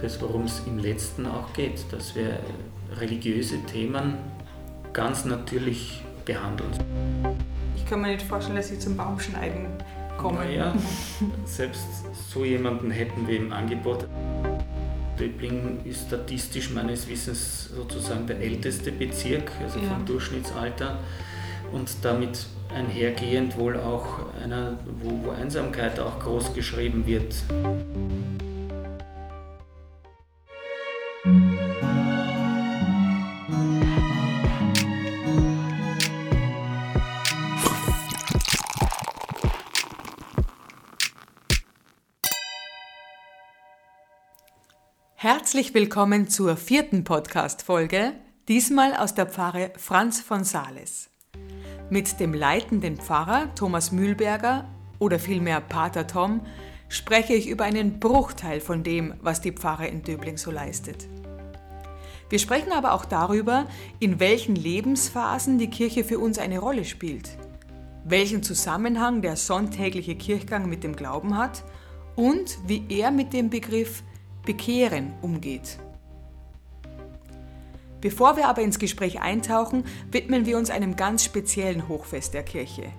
das, worum es im letzten auch geht, dass wir religiöse Themen ganz natürlich behandeln. Ich kann mir nicht vorstellen, dass Sie zum Baumschneiden kommen. Naja, selbst so jemanden hätten wir im Angebot. Döbling ist statistisch meines Wissens sozusagen der älteste Bezirk, also ja. vom Durchschnittsalter und damit einhergehend wohl auch einer, wo, wo Einsamkeit auch groß geschrieben wird. Herzlich willkommen zur vierten Podcast-Folge, diesmal aus der Pfarre Franz von Sales. Mit dem leitenden Pfarrer Thomas Mühlberger oder vielmehr Pater Tom spreche ich über einen Bruchteil von dem, was die Pfarre in Döbling so leistet. Wir sprechen aber auch darüber, in welchen Lebensphasen die Kirche für uns eine Rolle spielt, welchen Zusammenhang der sonntägliche Kirchgang mit dem Glauben hat und wie er mit dem Begriff Bekehren umgeht. Bevor wir aber ins Gespräch eintauchen, widmen wir uns einem ganz speziellen Hochfest der Kirche,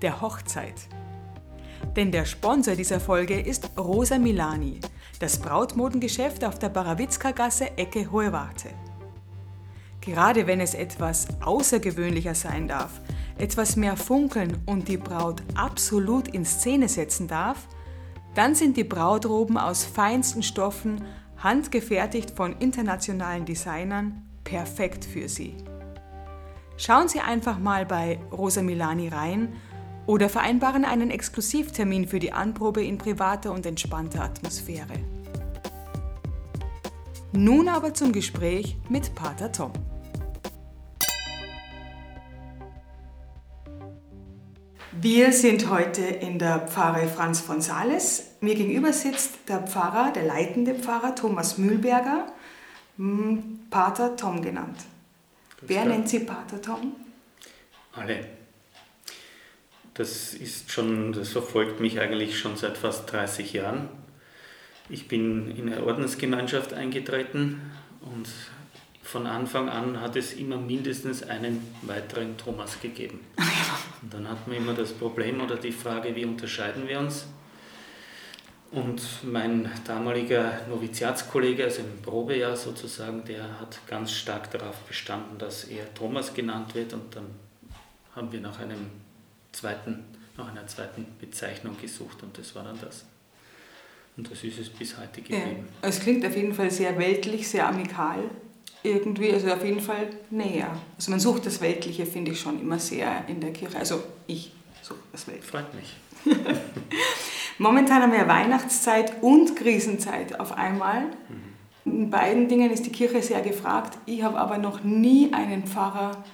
der Hochzeit. Denn der Sponsor dieser Folge ist Rosa Milani, das Brautmodengeschäft auf der Barawitzka-Gasse Ecke Hohe Warte. Gerade wenn es etwas außergewöhnlicher sein darf, etwas mehr funkeln und die Braut absolut in Szene setzen darf, dann sind die Brautroben aus feinsten Stoffen, handgefertigt von internationalen Designern, perfekt für Sie. Schauen Sie einfach mal bei Rosa Milani rein oder vereinbaren einen Exklusivtermin für die Anprobe in privater und entspannter Atmosphäre. Nun aber zum Gespräch mit Pater Tom. Wir sind heute in der Pfarre Franz von Sales. Mir gegenüber sitzt der Pfarrer, der leitende Pfarrer Thomas Mühlberger, hm, Pater Tom genannt. Wer nennt Sie Pater Tom? Alle. Das ist schon, das verfolgt mich eigentlich schon seit fast 30 Jahren. Ich bin in eine Ordensgemeinschaft eingetreten und von Anfang an hat es immer mindestens einen weiteren Thomas gegeben. Und dann hatten wir immer das Problem oder die Frage, wie unterscheiden wir uns? Und mein damaliger Noviziatskollege, also im Probejahr sozusagen, der hat ganz stark darauf bestanden, dass er Thomas genannt wird und dann haben wir nach einem zweiten, nach einer zweiten Bezeichnung gesucht und das war dann das. Und das ist es bis heute geblieben. Ja, es klingt auf jeden Fall sehr weltlich, sehr amikal irgendwie, also auf jeden Fall näher. Also man sucht das Weltliche, finde ich schon immer sehr in der Kirche. Also ich suche das Weltliche. Freut mich. Momentan haben wir Weihnachtszeit und Krisenzeit auf einmal. Mhm. In beiden Dingen ist die Kirche sehr gefragt. Ich habe aber noch nie einen Pfarrer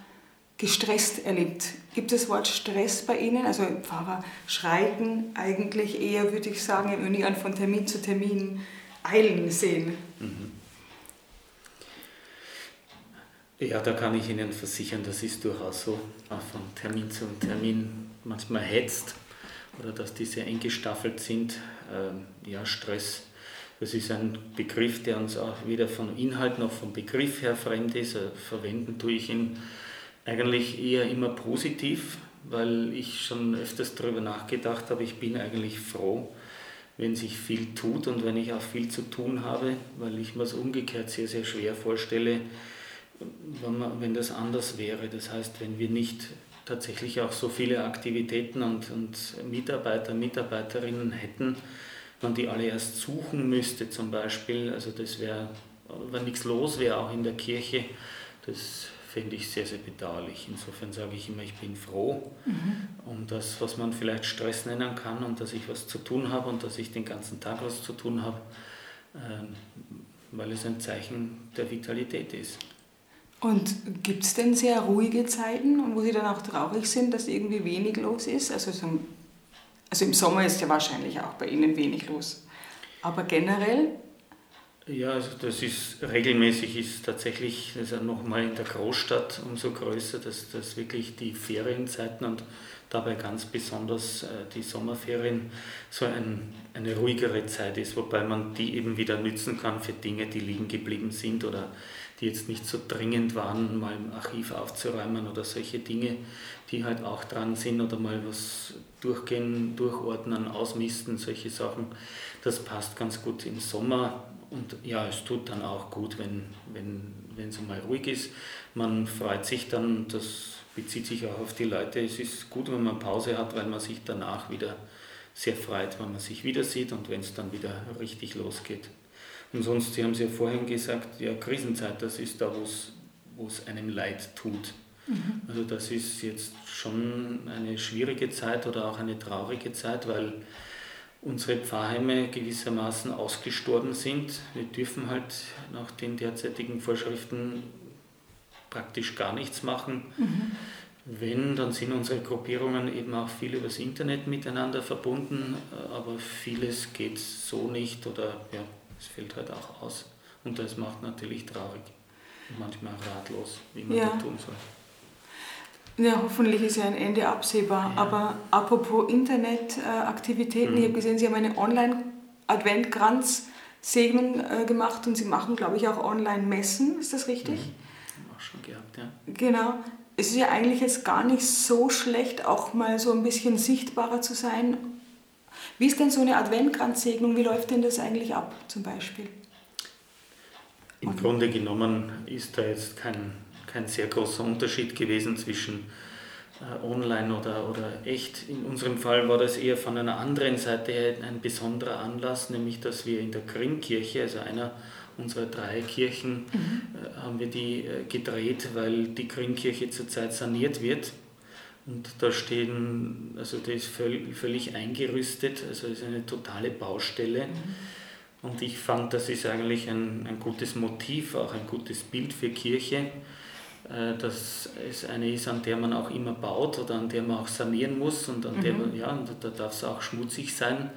gestresst erlebt. Gibt es das Wort Stress bei Ihnen? Also Pfarrer schreiten eigentlich eher, würde ich sagen, im Union von Termin zu Termin eilen sehen. Mhm. Ja, da kann ich Ihnen versichern, das ist durchaus so, von Termin zu Termin manchmal hetzt oder dass die sehr eng gestaffelt sind. Ähm, ja, Stress, das ist ein Begriff, der uns auch weder von Inhalt noch vom Begriff her fremd ist. Äh, verwenden tue ich ihn eigentlich eher immer positiv, weil ich schon öfters darüber nachgedacht habe, ich bin eigentlich froh, wenn sich viel tut und wenn ich auch viel zu tun habe, weil ich mir es umgekehrt sehr, sehr schwer vorstelle, wenn, man, wenn das anders wäre. Das heißt, wenn wir nicht tatsächlich auch so viele Aktivitäten und, und Mitarbeiter, Mitarbeiterinnen hätten, man die alle erst suchen müsste zum Beispiel, also das wäre, wenn nichts los wäre, auch in der Kirche, das fände ich sehr, sehr bedauerlich. Insofern sage ich immer, ich bin froh mhm. um das, was man vielleicht Stress nennen kann und dass ich was zu tun habe und dass ich den ganzen Tag was zu tun habe, ähm, weil es ein Zeichen der Vitalität ist. Und gibt es denn sehr ruhige Zeiten, wo Sie dann auch traurig sind, dass irgendwie wenig los ist? Also, so, also im Sommer ist ja wahrscheinlich auch bei Ihnen wenig los. Aber generell? Ja, also das ist regelmäßig ist tatsächlich, das ist ja nochmal in der Großstadt umso größer, dass, dass wirklich die Ferienzeiten und dabei ganz besonders äh, die Sommerferien so ein, eine ruhigere Zeit ist, wobei man die eben wieder nützen kann für Dinge, die liegen geblieben sind oder die jetzt nicht so dringend waren, mal im Archiv aufzuräumen oder solche Dinge, die halt auch dran sind oder mal was durchgehen, durchordnen, ausmisten, solche Sachen. Das passt ganz gut im Sommer und ja, es tut dann auch gut, wenn, wenn, wenn es mal ruhig ist. Man freut sich dann, das bezieht sich auch auf die Leute, es ist gut, wenn man Pause hat, weil man sich danach wieder sehr freut, wenn man sich wieder sieht und wenn es dann wieder richtig losgeht. Und sonst, Sie haben es ja vorhin gesagt, ja, Krisenzeit, das ist da, wo es einem leid tut. Mhm. Also das ist jetzt schon eine schwierige Zeit oder auch eine traurige Zeit, weil unsere Pfarrheime gewissermaßen ausgestorben sind. Wir dürfen halt nach den derzeitigen Vorschriften praktisch gar nichts machen. Mhm. Wenn, dann sind unsere Gruppierungen eben auch viel übers Internet miteinander verbunden, aber vieles geht so nicht oder ja, es fällt halt auch aus. Und das macht natürlich traurig und manchmal ratlos, wie man ja. das tun soll. Ja, hoffentlich ist ja ein Ende absehbar. Ja. Aber apropos Internetaktivitäten, mhm. ich habe gesehen, Sie haben eine Online-Adventkranz-Segnung äh, gemacht und Sie machen, glaube ich, auch Online-Messen. Ist das richtig? Mhm. Auch schon gehabt, ja. Genau. Es ist ja eigentlich jetzt gar nicht so schlecht, auch mal so ein bisschen sichtbarer zu sein. Wie ist denn so eine Adventkranzsegnung? Wie läuft denn das eigentlich ab, zum Beispiel? Im Grunde genommen ist da jetzt kein kein sehr großer Unterschied gewesen zwischen äh, online oder, oder echt. In unserem Fall war das eher von einer anderen Seite ein besonderer Anlass, nämlich dass wir in der Grimmkirche, also einer unserer drei Kirchen, mhm. äh, haben wir die äh, gedreht, weil die Grimmkirche zurzeit saniert wird. Und da stehen, also da ist völlig, völlig eingerüstet, also ist eine totale Baustelle. Mhm. Und ich fand, das ist eigentlich ein, ein gutes Motiv, auch ein gutes Bild für Kirche. Äh, dass es eine ist, an der man auch immer baut oder an der man auch sanieren muss und an mhm. der man, ja, da darf es auch schmutzig sein.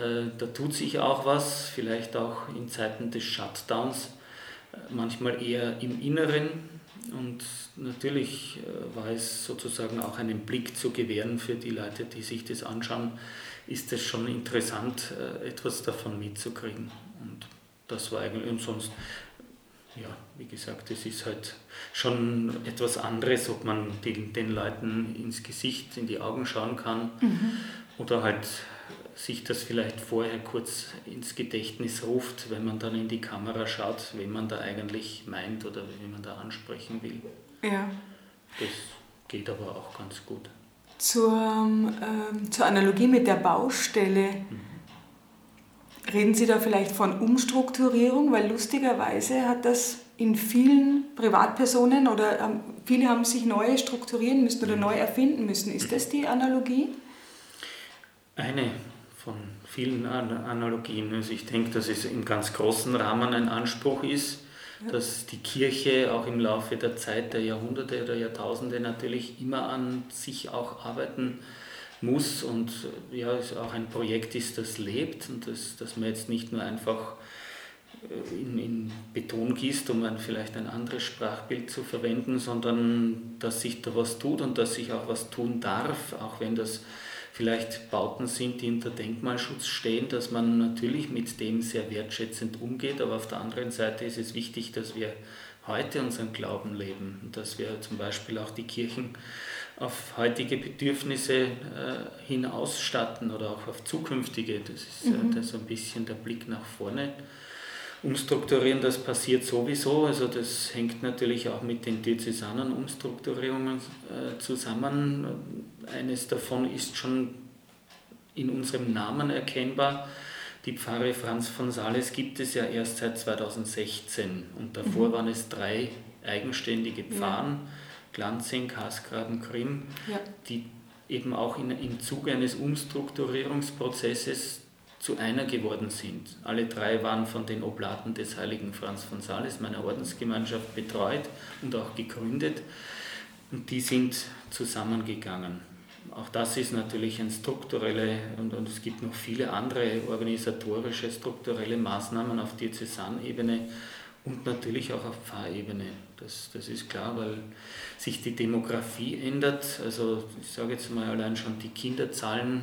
Äh, da tut sich auch was, vielleicht auch in Zeiten des Shutdowns, äh, manchmal eher im Inneren. Und natürlich war es sozusagen auch einen Blick zu gewähren für die Leute, die sich das anschauen, ist es schon interessant, etwas davon mitzukriegen. Und das war eigentlich, und sonst ja, wie gesagt, es ist halt schon etwas anderes, ob man den, den Leuten ins Gesicht, in die Augen schauen kann mhm. oder halt sich das vielleicht vorher kurz ins Gedächtnis ruft, wenn man dann in die Kamera schaut, wen man da eigentlich meint oder wen man da ansprechen will. Ja. Das geht aber auch ganz gut. Zur, ähm, zur Analogie mit der Baustelle. Mhm Reden Sie da vielleicht von Umstrukturierung, weil lustigerweise hat das in vielen Privatpersonen oder ähm, viele haben sich neu strukturieren müssen oder neu erfinden müssen. Ist das die Analogie? Eine von vielen Analogien. Also ich denke, dass es im ganz großen Rahmen ein Anspruch ist, ja. dass die Kirche auch im Laufe der Zeit der Jahrhunderte oder Jahrtausende natürlich immer an sich auch arbeiten muss und ja, es auch ein Projekt ist, das lebt und das, dass man jetzt nicht nur einfach äh, in, in Beton gießt, um ein, vielleicht ein anderes Sprachbild zu verwenden, sondern dass sich da was tut und dass sich auch was tun darf, auch wenn das vielleicht Bauten sind, die unter Denkmalschutz stehen, dass man natürlich mit dem sehr wertschätzend umgeht, aber auf der anderen Seite ist es wichtig, dass wir heute unseren Glauben leben und dass wir zum Beispiel auch die Kirchen auf heutige Bedürfnisse äh, hin ausstatten oder auch auf zukünftige. Das ist mhm. äh, so ein bisschen der Blick nach vorne. Umstrukturieren, das passiert sowieso, also das hängt natürlich auch mit den diözesanen Umstrukturierungen äh, zusammen. Eines davon ist schon in unserem Namen erkennbar. Die Pfarre Franz von Sales gibt es ja erst seit 2016 und davor mhm. waren es drei eigenständige Pfarren. Ja Glanzing, Kasgraben, Krim, ja. die eben auch in, im Zuge eines Umstrukturierungsprozesses zu einer geworden sind. Alle drei waren von den Oblaten des heiligen Franz von Sales, meiner Ordensgemeinschaft, betreut und auch gegründet. Und die sind zusammengegangen. Auch das ist natürlich ein strukturelle und, und es gibt noch viele andere organisatorische, strukturelle Maßnahmen auf Diözesanebene, Und natürlich auch auf Pfarrebene. Das, das ist klar, weil sich die Demografie ändert. Also ich sage jetzt mal allein schon die Kinderzahlen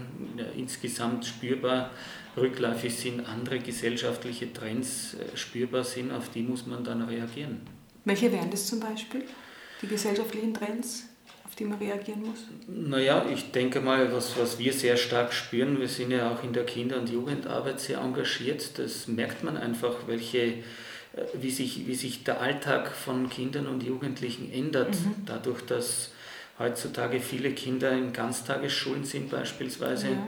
insgesamt spürbar rückläufig sind, andere gesellschaftliche Trends äh, spürbar sind, auf die muss man dann reagieren. Welche wären das zum Beispiel, die gesellschaftlichen Trends? auf die man reagieren muss? Naja, ich denke mal, was, was wir sehr stark spüren, wir sind ja auch in der Kinder- und Jugendarbeit sehr engagiert, das merkt man einfach, welche, wie, sich, wie sich der Alltag von Kindern und Jugendlichen ändert, mhm. dadurch, dass heutzutage viele Kinder in Ganztagesschulen sind beispielsweise. Ja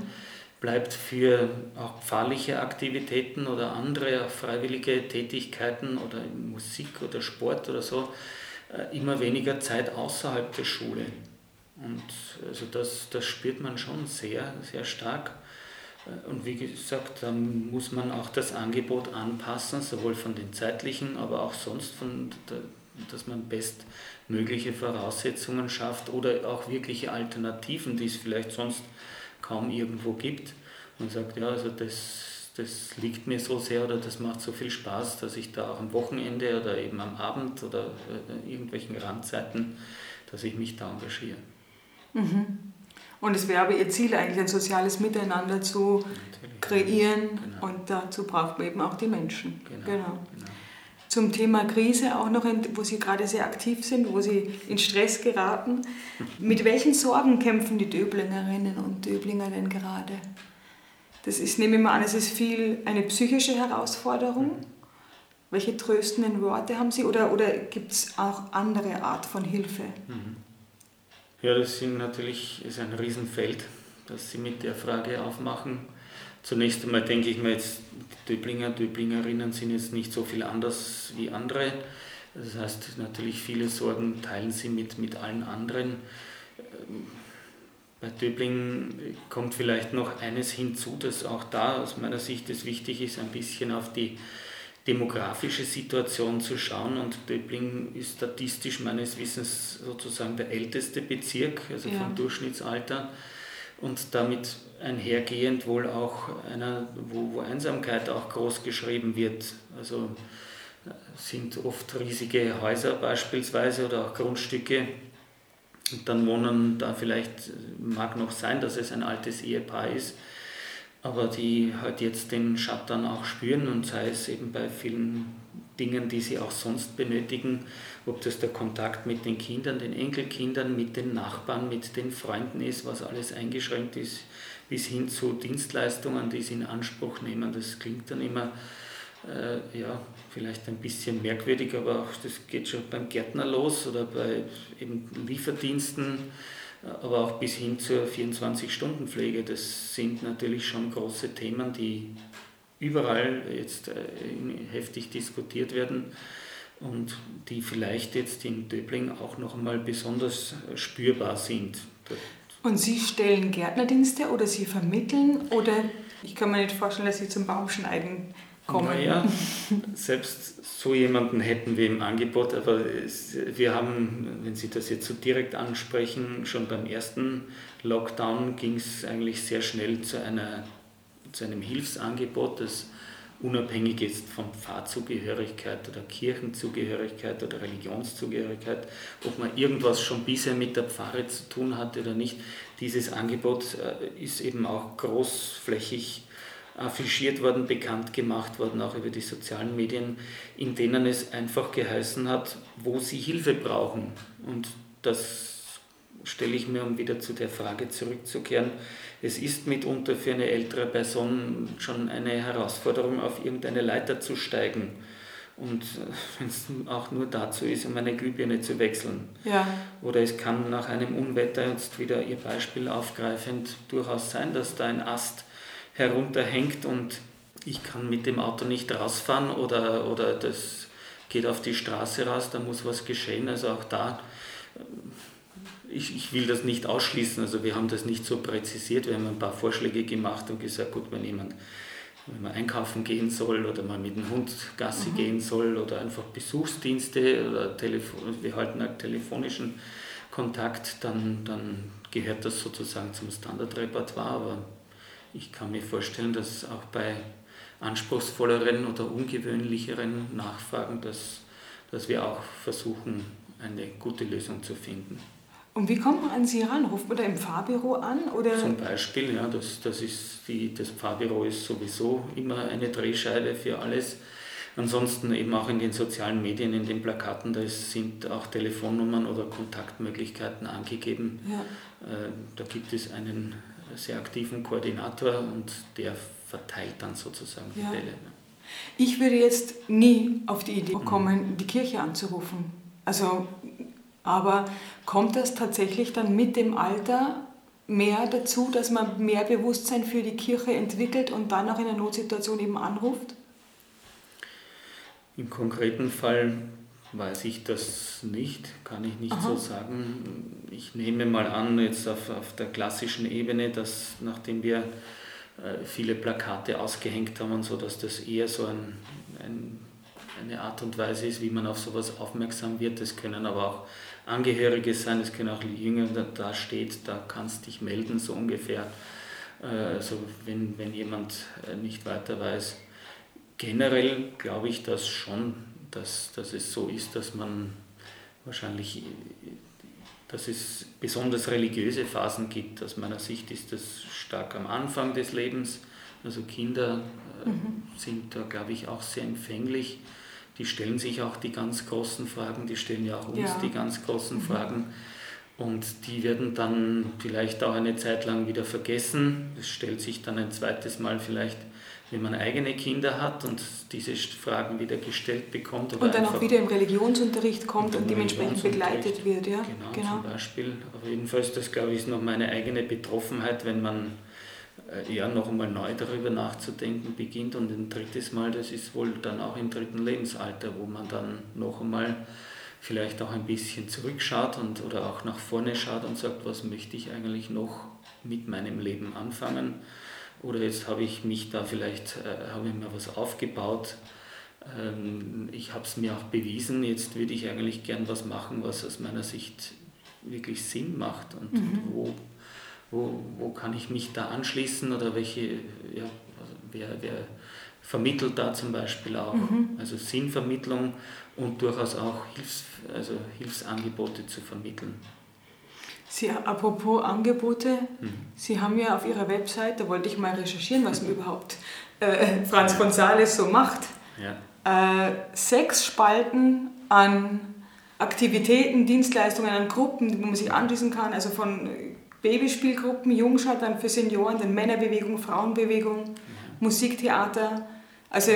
bleibt für auch pfarrliche Aktivitäten oder andere freiwillige Tätigkeiten oder Musik oder Sport oder so äh, immer weniger Zeit außerhalb der Schule. Und also das, das spürt man schon sehr, sehr stark. Äh, und wie gesagt, da muss man auch das Angebot anpassen, sowohl von den zeitlichen, aber auch sonst, von dass man bestmögliche Voraussetzungen schafft oder auch wirkliche Alternativen, die es vielleicht sonst kaum irgendwo gibt. Und sagt, ja, also das, das liegt mir so sehr oder das macht so viel Spaß, dass ich da auch am Wochenende oder eben am Abend oder äh, irgendwelchen Randzeiten, dass ich mich da engagiere. Mhm. Und es wäre aber Ihr Ziel eigentlich, ein soziales Miteinander zu Natürlich. kreieren genau. und dazu braucht man eben auch die Menschen. Genau. genau. genau. Zum Thema Krise auch noch, wo Sie gerade sehr aktiv sind, wo Sie in Stress geraten. Mit welchen Sorgen kämpfen die Döblingerinnen und Döblinger denn gerade? Das ist, nehme ich mal an, es ist viel eine psychische Herausforderung. Mhm. Welche tröstenden Worte haben Sie oder, oder gibt es auch andere Art von Hilfe? Mhm. Ja, das sind natürlich, ist ein Riesenfeld, das Sie mit der Frage aufmachen. Zunächst einmal denke ich mir jetzt, die Döblinger, Döblingerinnen sind jetzt nicht so viel anders wie andere. Das heißt, natürlich viele Sorgen teilen sie mit, mit allen anderen. Bei Döbling kommt vielleicht noch eines hinzu, dass auch da aus meiner Sicht es wichtig ist, ein bisschen auf die demografische Situation zu schauen. Und Döbling ist statistisch meines Wissens sozusagen der älteste Bezirk, also ja. vom Durchschnittsalter. Und damit einhergehend wohl auch einer, wo, wo Einsamkeit auch groß geschrieben wird. Also äh, sind oft riesige Häuser beispielsweise oder auch Grundstücke, und dann wohnen da vielleicht, mag noch sein, dass es ein altes Ehepaar ist, aber die halt jetzt den Shutdown auch spüren und sei es eben bei vielen Dingen, die sie auch sonst benötigen, ob das der Kontakt mit den Kindern, den Enkelkindern, mit den Nachbarn, mit den Freunden ist, was alles eingeschränkt ist, bis hin zu Dienstleistungen, die sie in Anspruch nehmen. Das klingt dann immer äh, ja, vielleicht ein bisschen merkwürdig, aber auch das geht schon beim Gärtner los oder bei eben Lieferdiensten, aber auch bis hin zur 24-Stunden-Pflege. Das sind natürlich schon große Themen, die überall jetzt äh, heftig diskutiert werden und die vielleicht jetzt in Döbling auch noch einmal besonders spürbar sind. Und Sie stellen Gärtnerdienste oder Sie vermitteln oder ich kann mir nicht vorstellen, dass Sie zum Baumschneiden kommen. Naja, selbst so jemanden hätten wir im Angebot, aber es, wir haben, wenn Sie das jetzt so direkt ansprechen, schon beim ersten Lockdown ging es eigentlich sehr schnell zu, einer, zu einem Hilfsangebot, das unabhängig ist von Pfarrzugehörigkeit oder Kirchenzugehörigkeit oder Religionszugehörigkeit, ob man irgendwas schon bisher mit der Pfarre zu tun hatte oder nicht. Dieses Angebot äh, ist eben auch großflächig affichiert worden, bekannt gemacht worden, auch über die sozialen Medien, in denen es einfach geheißen hat, wo sie Hilfe brauchen. Und das stelle ich mir, um wieder zu der Frage zurückzukehren. Es ist mitunter für eine ältere Person schon eine Herausforderung, auf irgendeine Leiter zu steigen. Und wenn es auch nur dazu ist, um eine Glühbirne zu wechseln. Ja. Oder es kann nach einem Unwetter, jetzt wieder Ihr Beispiel aufgreifend, durchaus sein, dass da ein Ast herunterhängt und ich kann mit dem Auto nicht rausfahren oder, oder das geht auf die Straße raus, da muss was geschehen. Also auch da, äh, ich, ich will das nicht ausschließen, also wir haben das nicht so präzisiert, wir haben ein paar Vorschläge gemacht und gesagt, gut, wenn jemand wenn man einkaufen gehen soll oder mal mit dem Hund Gassi mhm. gehen soll oder einfach Besuchsdienste oder Telefon, wir halten einen telefonischen Kontakt, dann, dann gehört das sozusagen zum Standardrepertoire, aber ich kann mir vorstellen, dass auch bei anspruchsvolleren oder ungewöhnlicheren Nachfragen, dass, dass wir auch versuchen, eine gute Lösung zu finden. Und wie kommt man an Sie ran? Ruft man da im Pfarrbüro an? Oder? Zum Beispiel, ja, das, das, ist die, das Pfarrbüro ist sowieso immer eine Drehscheibe für alles. Ansonsten eben auch in den sozialen Medien, in den Plakaten, da sind auch Telefonnummern oder Kontaktmöglichkeiten angegeben. Ja. Äh, da gibt es einen sehr aktiven Koordinator und der verteilt dann sozusagen die ja. Bälle. Ich würde jetzt nie auf die Idee kommen, mhm. die Kirche anzurufen. Also, aber kommt das tatsächlich dann mit dem Alter mehr dazu, dass man mehr Bewusstsein für die Kirche entwickelt und dann auch in einer Notsituation eben anruft? Im konkreten Fall weiß ich das nicht, kann ich nicht Aha. so sagen. Ich nehme mal an, jetzt auf, auf der klassischen Ebene, dass nachdem wir äh, viele Plakate ausgehängt haben und so, dass das eher so ein, ein, eine Art und Weise ist, wie man auf sowas aufmerksam wird. Es können aber auch Angehörige sein, es können auch Jünger, da, da steht, da kannst dich melden, so ungefähr. Äh, also wenn, wenn jemand äh, nicht weiter weiß, generell glaube ich das schon, dass, dass es so ist, dass man wahrscheinlich, dass es besonders religiöse Phasen gibt. Aus meiner Sicht ist das stark am Anfang des Lebens. Also Kinder äh, mhm. sind da, glaube ich, auch sehr empfänglich. Die stellen sich auch die ganz großen Fragen, die stellen ja auch uns ja. die ganz großen mhm. Fragen. Und die werden dann vielleicht auch eine Zeit lang wieder vergessen. Es stellt sich dann ein zweites Mal vielleicht wenn man eigene Kinder hat und diese Fragen wieder gestellt bekommt. und dann auch wieder im Religionsunterricht kommt und dementsprechend begleitet wird. Ja? Genau, genau, zum Beispiel. Aber jedenfalls, das glaube ich, ist noch meine eigene Betroffenheit, wenn man äh, ja noch einmal neu darüber nachzudenken beginnt. Und ein drittes Mal, das ist wohl dann auch im dritten Lebensalter, wo man dann noch einmal vielleicht auch ein bisschen zurückschaut und, oder auch nach vorne schaut und sagt, was möchte ich eigentlich noch mit meinem Leben anfangen oder jetzt habe ich mich da vielleicht, äh, habe ich mir was aufgebaut, ähm, ich habe es mir auch bewiesen, jetzt würde ich eigentlich gern was machen, was aus meiner Sicht wirklich Sinn macht und, mhm. wo, wo, wo kann ich mich da anschließen oder welche, ja, also wer, wer vermittelt da zum Beispiel auch, mhm. also Sinnvermittlung und durchaus auch Hilfs, also Hilfsangebote zu vermitteln. Sie, apropos Angebote, mhm. Sie haben ja auf Ihrer Website, da wollte ich mal recherchieren, was überhaupt äh, Franz Gonzales so macht, ja. äh, sechs Spalten an Aktivitäten, Dienstleistungen, an Gruppen, wo man sich anschließen kann, also von Babyspielgruppen, Jungschau, dann für Senioren, dann Männerbewegung, Frauenbewegung, mhm. Musiktheater, also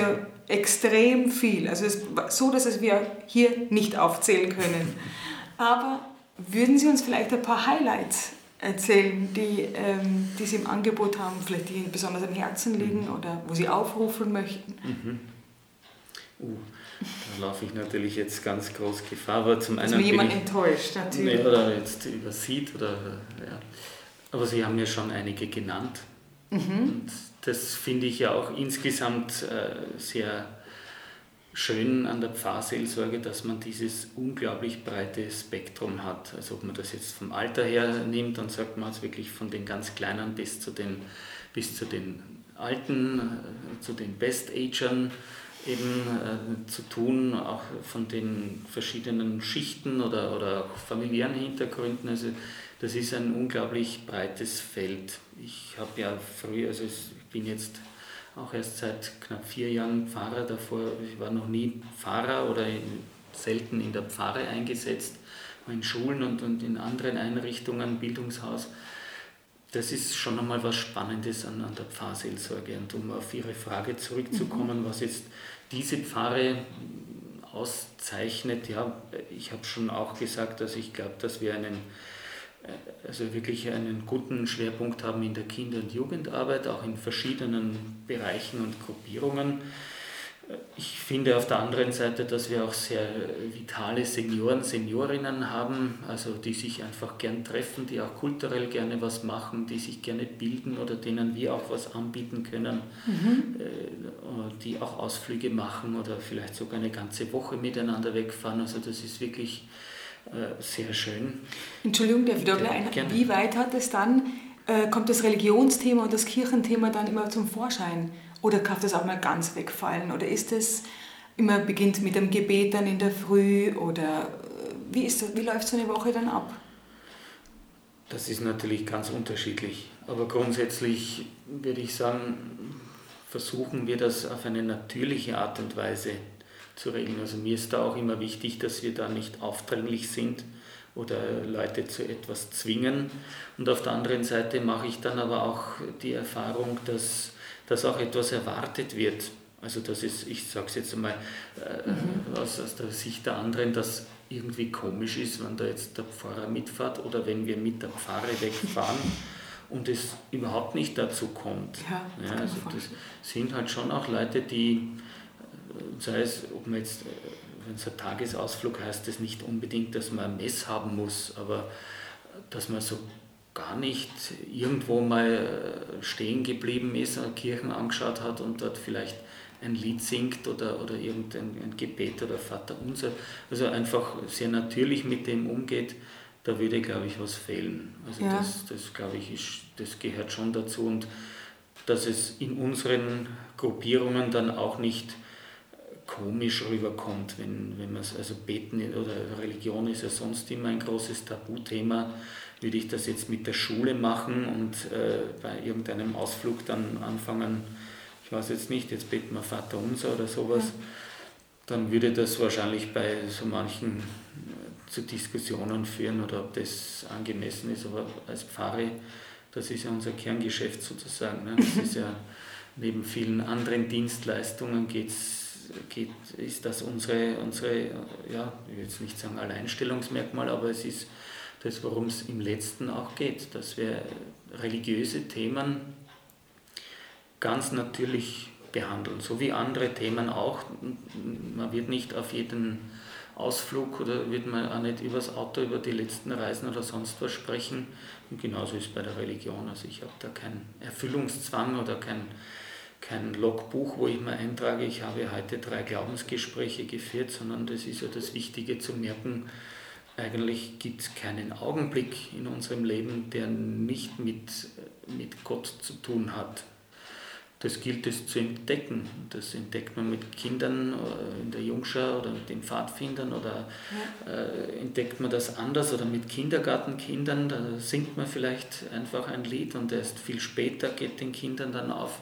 extrem viel. Also es so, dass es wir hier nicht aufzählen können. Aber würden Sie uns vielleicht ein paar Highlights erzählen, die, ähm, die Sie im Angebot haben, vielleicht die Ihnen besonders am Herzen liegen mhm. oder wo Sie aufrufen möchten? Mhm. Uh, da laufe ich natürlich jetzt ganz groß Gefahr, aber zum einen. Dass mir jemand enttäuscht, natürlich. Nee, oder jetzt übersieht, oder, ja. Aber Sie haben ja schon einige genannt. Mhm. Und das finde ich ja auch insgesamt äh, sehr schön an der Pfarrseelsorge, dass man dieses unglaublich breite Spektrum hat. Also ob man das jetzt vom Alter her nimmt, dann sagt man es wirklich von den ganz Kleinen bis zu den, bis zu den Alten, äh, zu den Best-Agern eben äh, zu tun, auch von den verschiedenen Schichten oder, oder auch familiären Hintergründen. Also das ist ein unglaublich breites Feld. Ich habe ja früher, also ich bin jetzt auch erst seit knapp vier Jahren Pfarrer. Davor, ich war noch nie Pfarrer oder selten in der Pfarre eingesetzt, in Schulen und, und in anderen Einrichtungen, Bildungshaus. Das ist schon einmal was Spannendes an, an der Pfarrseelsorge. Und um auf Ihre Frage zurückzukommen, mhm. was jetzt diese Pfarre auszeichnet, ja, ich habe schon auch gesagt, dass ich glaube, dass wir einen also wirklich einen guten Schwerpunkt haben in der Kinder- und Jugendarbeit, auch in verschiedenen Bereichen und Gruppierungen. Ich finde auf der anderen Seite, dass wir auch sehr vitale Senioren, Seniorinnen haben, also die sich einfach gern treffen, die auch kulturell gerne was machen, die sich gerne bilden oder denen wir auch was anbieten können, mhm. Äh, die auch Ausflüge machen oder vielleicht sogar eine ganze Woche miteinander wegfahren. Also das ist wirklich sehr schön. Entschuldigung, darf ich da gleich Wie weit hat es dann, äh, kommt das Religionsthema und das Kirchenthema dann immer zum Vorschein? Oder kann das auch mal ganz wegfallen? Oder ist es immer beginnt mit dem Gebet dann in der Früh? Oder äh, wie, ist das, wie läuft so eine Woche dann ab? Das ist natürlich ganz unterschiedlich. Aber grundsätzlich würde ich sagen, versuchen wir das auf eine natürliche Art und Weise zu regeln. Also mir ist da auch immer wichtig, dass wir da nicht aufdringlich sind oder Leute zu etwas zwingen. Und auf der anderen Seite mache ich dann aber auch die Erfahrung, dass, dass auch etwas erwartet wird. Also das ist, ich sage es jetzt einmal äh, mhm. aus, aus der Sicht der anderen, dass irgendwie komisch ist, wenn da jetzt der Pfarrer mitfährt oder wenn wir mit der Pfarre wegfahren und es überhaupt nicht dazu kommt. Ja, ja also das sind halt schon auch Leute, die, sei es, ob man jetzt, äh, wenn es ein Tagesausflug heißt, das nicht unbedingt, dass man ein Mess haben muss, aber dass man so gar nicht irgendwo mal äh, stehen geblieben ist, Kirchen angeschaut hat und dort vielleicht ein Lied singt oder, oder irgendein ein Gebet oder Vater unser, also einfach sehr natürlich mit dem umgeht, da würde, glaube ich, was fehlen. Also ja. das, das, glaube ich, ist, das gehört schon dazu und dass es in unseren Gruppierungen dann auch nicht komisch rüberkommt, wenn, wenn man es, also Beten oder Religion ist ja sonst immer ein großes Tabuthema, würde ich das jetzt mit der Schule machen und äh, bei irgendeinem Ausflug dann anfangen, ich weiß jetzt nicht, jetzt beten wir Vater unser oder sowas, dann würde das wahrscheinlich bei so manchen zu Diskussionen führen oder ob das angemessen ist. Aber als Pfarre, das ist ja unser Kerngeschäft sozusagen. Ne? Das ist ja neben vielen anderen Dienstleistungen geht's, geht, ist das unsere, unsere, ja, ich will jetzt nicht sagen Alleinstellungsmerkmal, aber es ist das, worum es im letzten auch geht, dass wir religiöse Themen ganz natürlich behandeln, so wie andere Themen auch. Man wird nicht auf jeden Ausflug oder wird man auch nicht über das Auto, über die letzten Reisen oder sonst was sprechen. Und genauso ist es bei der Religion. Also ich habe da keinen Erfüllungszwang oder kein, kein Logbuch, wo ich mir eintrage, ich habe heute drei Glaubensgespräche geführt, sondern das ist ja das Wichtige zu merken, eigentlich gibt es keinen Augenblick in unserem Leben, der nicht mit, mit Gott zu tun hat das gilt es zu entdecken. Das entdeckt man mit Kindern äh, in der Jungschau oder mit den Pfadfindern oder ja. äh, entdeckt man das anders oder mit Kindergartenkindern. Da singt man vielleicht einfach ein Lied und erst viel später geht den Kindern dann auf,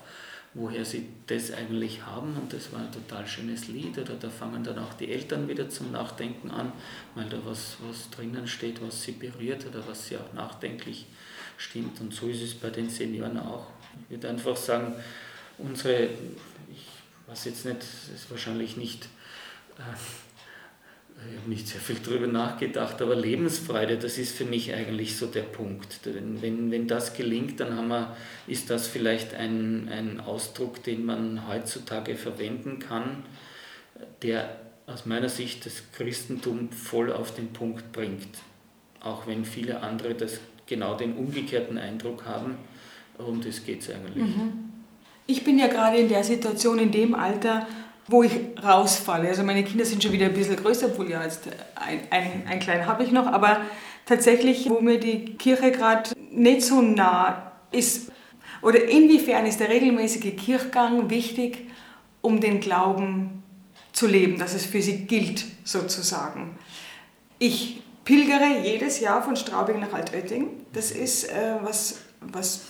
woher sie das eigentlich haben. Und das war ein total schönes Lied. Oder da fangen dann auch die Eltern wieder zum Nachdenken an, weil da was, was drinnen steht, was sie berührt oder was sie auch nachdenklich stimmt. Und so ist es bei den Senioren auch. Ich würde einfach sagen, unsere, ich weiß jetzt nicht, ist wahrscheinlich nicht, äh, ich habe nicht sehr viel darüber nachgedacht, aber Lebensfreude, das ist für mich eigentlich so der Punkt. Wenn, wenn, wenn das gelingt, dann haben wir, ist das vielleicht ein, ein Ausdruck, den man heutzutage verwenden kann, der aus meiner Sicht das Christentum voll auf den Punkt bringt. Auch wenn viele andere das genau den umgekehrten Eindruck haben, um das geht es eigentlich. Mhm. Ich bin ja gerade in der Situation, in dem Alter, wo ich rausfalle. Also meine Kinder sind schon wieder ein bisschen größer, obwohl ja jetzt ein, ein, ein kleiner habe ich noch, aber tatsächlich, wo mir die Kirche gerade nicht so nah ist. Oder inwiefern ist der regelmäßige Kirchgang wichtig, um den Glauben zu leben, dass es für sie gilt, sozusagen. Ich pilgere jedes Jahr von Straubing nach Altötting. Das ist äh, was, was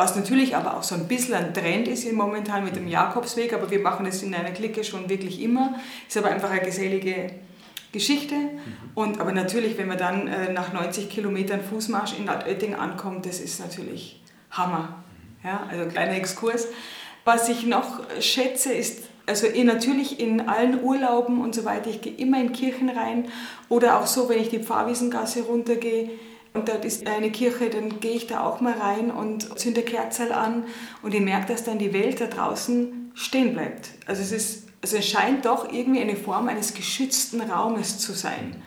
was natürlich aber auch so ein bisschen ein Trend ist momentan mit dem Jakobsweg, aber wir machen das in einer Clique schon wirklich immer. Ist aber einfach eine gesellige Geschichte. Mhm. Und, aber natürlich, wenn man dann äh, nach 90 Kilometern Fußmarsch in Altötting ankommt, das ist natürlich Hammer. Ja, also ein kleiner Exkurs. Was ich noch schätze, ist, also eh natürlich in allen Urlauben und so weiter, ich gehe immer in Kirchen rein oder auch so, wenn ich die Pfarrwiesengasse runtergehe, und dort ist eine Kirche, dann gehe ich da auch mal rein und zünde Kerzel an und ich merke, dass dann die Welt da draußen stehen bleibt. Also es, ist, also es scheint doch irgendwie eine Form eines geschützten Raumes zu sein.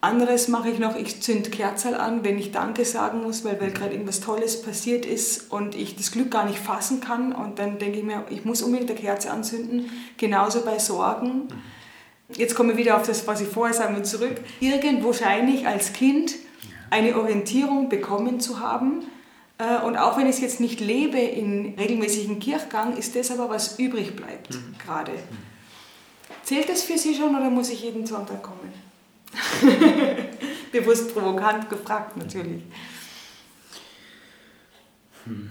Anderes mache ich noch, ich zünde Kerzel an, wenn ich Danke sagen muss, weil, weil gerade irgendwas Tolles passiert ist und ich das Glück gar nicht fassen kann. Und dann denke ich mir, ich muss unbedingt eine Kerze anzünden. Genauso bei Sorgen. Jetzt komme ich wieder auf das, was ich vorher sagen will, zurück. Irgendwo scheine ich als Kind eine Orientierung bekommen zu haben, Äh, und auch wenn ich es jetzt nicht lebe in regelmäßigen Kirchgang, ist das aber, was übrig bleibt mhm. gerade. Zählt das für Sie schon oder muss ich jeden Sonntag kommen? Bewusst provokant gefragt natürlich. Hm.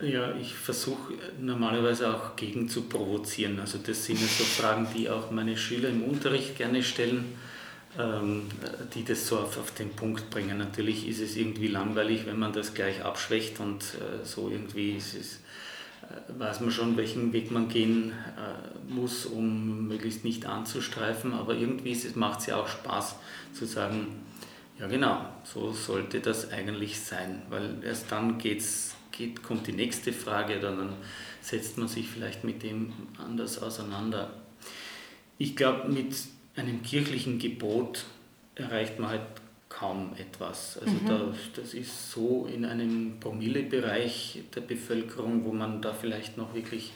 Ja, ich versuche normalerweise auch gegen zu provozieren. Also das sind so Fragen, die auch meine Schüler im Unterricht gerne stellen, die das so auf, auf den Punkt bringen. Natürlich ist es irgendwie langweilig, wenn man das gleich abschwächt und äh, so irgendwie ist es, äh, weiß man schon, welchen Weg man gehen äh, muss, um möglichst nicht anzustreifen. Aber irgendwie macht es ja auch Spaß zu sagen, ja genau, so sollte das eigentlich sein, weil erst dann geht's geht, kommt die nächste Frage, dann setzt man sich vielleicht mit dem anders auseinander. Ich glaube, mit einem kirchlichen Gebot erreicht man halt kaum etwas. Also mhm. da, das ist so in einem Promillebereich der Bevölkerung, wo man da vielleicht noch wirklich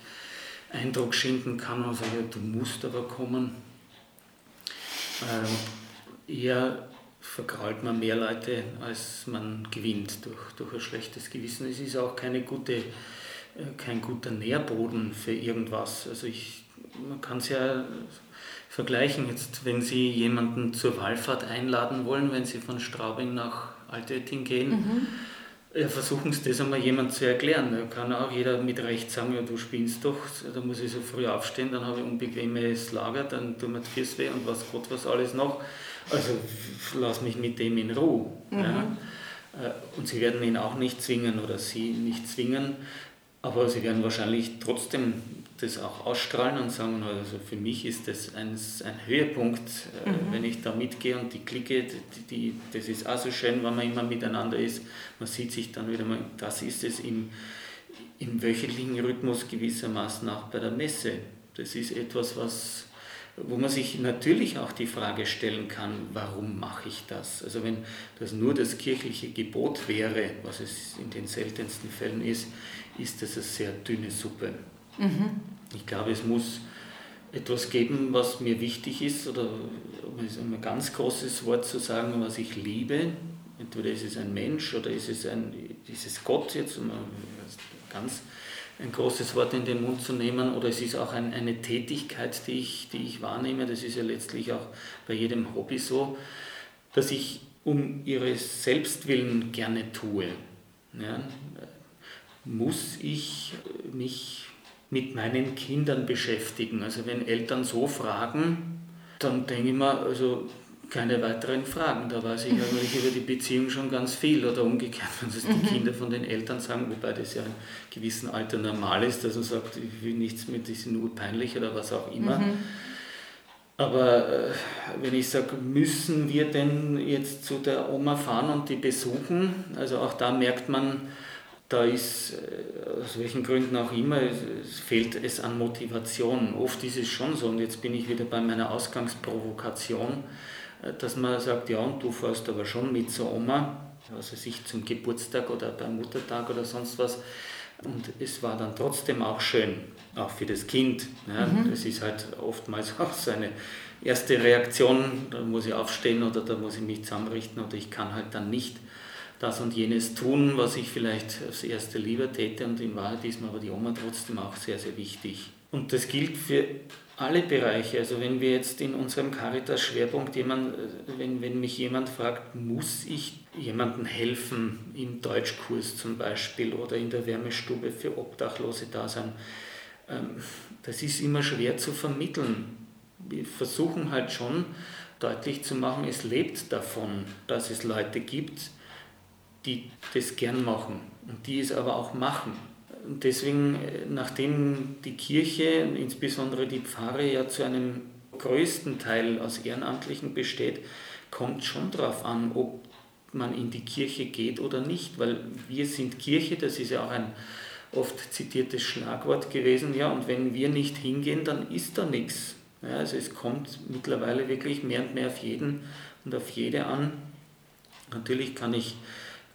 Eindruck schinden kann und sagt, ja, du musst aber kommen. Ähm, eher verkrault man mehr Leute, als man gewinnt durch, durch ein schlechtes Gewissen. Es ist auch keine gute, äh, kein guter Nährboden für irgendwas. Also ich, man kann es ja vergleichen, jetzt, wenn Sie jemanden zur Wallfahrt einladen wollen, wenn Sie von Straubing nach Altötting gehen, mhm. Ja, versuchen Sie das einmal jemand zu erklären. Da kann auch jeder mit Recht sagen, ja, du spinnst doch, da muss ich so früh aufstehen, dann habe ich unbequemes Lager, dann tut mir die Füße weh und was Gott was alles noch. Also lass mich mit dem in Ruhe. Mhm. Ja. Äh, und sie werden ihn auch nicht zwingen oder sie nicht zwingen, aber sie werden wahrscheinlich trotzdem das auch ausstrahlen und sagen, also für mich ist das ein, ein Höhepunkt, äh, mhm. wenn ich da mitgehe und die Clique, die, die, das ist auch so schön, wenn man immer miteinander ist, man sieht sich dann wieder mal, das ist es im, im wöchentlichen Rhythmus gewissermaßen auch bei der Messe. Das ist etwas, was wo man sich natürlich auch die Frage stellen kann, warum mache ich das? Also wenn das nur das kirchliche Gebot wäre, was es in den seltensten Fällen ist, ist das eine sehr dünne Suppe. Mhm. Ich glaube, es muss etwas geben, was mir wichtig ist, oder um ein ganz großes Wort zu sagen, was ich liebe. Entweder ist es ein Mensch oder ist es, ein, ist es Gott jetzt, um ganz ein großes Wort in den Mund zu nehmen, oder es ist auch ein, eine Tätigkeit, die ich, die ich wahrnehme. Das ist ja letztlich auch bei jedem Hobby so, dass ich um ihres Selbstwillen gerne tue. Ja, muss ich mich mit meinen Kindern beschäftigen? Also wenn Eltern so fragen, dann denke ich mir, also keine weiteren Fragen. Da weiß ich eigentlich über die Beziehung schon ganz viel. Oder umgekehrt, wenn es die mhm. Kinder von den Eltern sagen, wobei das ja in gewissem Alter normal ist, dass man sagt, ich will nichts mit, die sind nur peinlich oder was auch immer. Mhm. Aber äh, wenn ich sage, müssen wir denn jetzt zu der Oma fahren und die besuchen? Also auch da merkt man, da ist, äh, aus welchen Gründen auch immer, es fehlt es an Motivation. Oft ist es schon so, und jetzt bin ich wieder bei meiner Ausgangsprovokation äh, dass man sagt, ja, und du fährst aber schon mit zur Oma, also sich zum Geburtstag oder beim Muttertag oder sonst was. Und es war dann trotzdem auch schön, auch für das Kind. Ja. Mhm. Das ist halt oftmals auch so eine erste Reaktion, da muss ich aufstehen oder da muss ich mich zusammenrichten oder ich kann halt dann nicht das und jenes tun, was ich vielleicht aufs erste lieber täte. Und in Wahrheit ist mir aber die Oma trotzdem auch sehr, sehr wichtig. Und das gilt für alle Bereiche. Also wenn wir jetzt in unserem Caritas-Schwerpunkt jemand, wenn, wenn mich jemand fragt, muss ich jemandem helfen im Deutschkurs zum Beispiel oder in der Wärmestube für Obdachlose da sein, ähm, das ist immer schwer zu vermitteln. Wir versuchen halt schon deutlich zu machen, es lebt davon, dass es Leute gibt, die das gern machen und die es aber auch machen. Und deswegen, äh, nachdem die Kirche, insbesondere die Pfarre, ja zu einem größten Teil aus Ehrenamtlichen besteht, kommt schon darauf an, ob man in die Kirche geht oder nicht, weil wir sind Kirche, das ist ja auch ein oft zitiertes Schlagwort gewesen, ja, und wenn wir nicht hingehen, dann ist da nichts. Ja, also es kommt mittlerweile wirklich mehr und mehr auf jeden und auf jede an. Natürlich kann ich,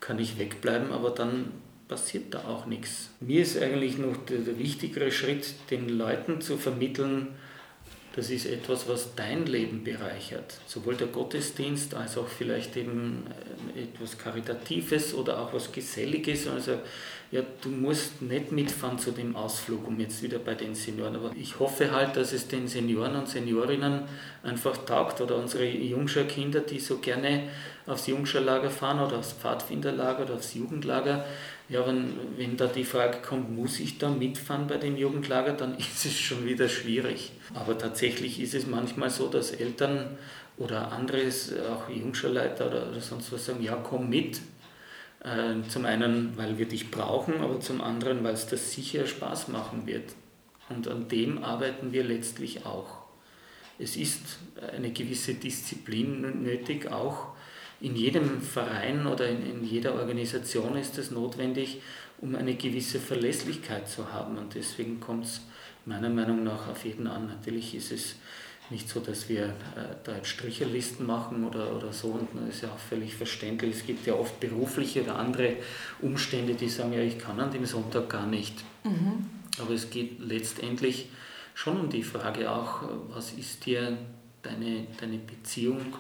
kann ich wegbleiben, aber dann passiert da auch nichts. Mir ist eigentlich noch der, der wichtigere Schritt, den Leuten zu vermitteln, das ist etwas, was dein Leben bereichert. Sowohl der Gottesdienst als auch vielleicht eben äh, etwas Karitatives oder auch was Geselliges. Also ja, du musst nicht mitfahren zu dem Ausflug, um jetzt wieder bei den Senioren. Aber ich hoffe halt, dass es den Senioren und Seniorinnen einfach taugt oder unsere Jungscherkinder, die so gerne aufs Jungscherlager fahren oder aufs Pfadfinderlager oder aufs Jugendlager. Ja, wenn, wenn da die Frage kommt, muss ich da mitfahren bei dem Jugendlager, dann ist es schon wieder schwierig. Aber tatsächlich ist es manchmal so, dass Eltern oder anderes, auch Jungscherleiter oder, oder sonst was sagen, ja, komm mit, äh, zum einen, weil wir dich brauchen, aber zum anderen, weil es das sicher Spaß machen wird. Und an dem arbeiten wir letztlich auch. Es ist eine gewisse Disziplin nötig, auch in jedem Verein oder in, in jeder Organisation ist es notwendig, um eine gewisse Verlässlichkeit zu haben. Und deswegen kommt es meiner Meinung nach auf jeden an. Natürlich ist es nicht so, dass wir äh, da jetzt Stricherlisten machen oder, oder so und das ist ja auch völlig verständlich. Es gibt ja oft berufliche oder andere Umstände, die sagen, ja, ich kann an dem Sonntag gar nicht. Mhm. Aber es geht letztendlich schon um die Frage auch, was ist dir deine, deine Beziehung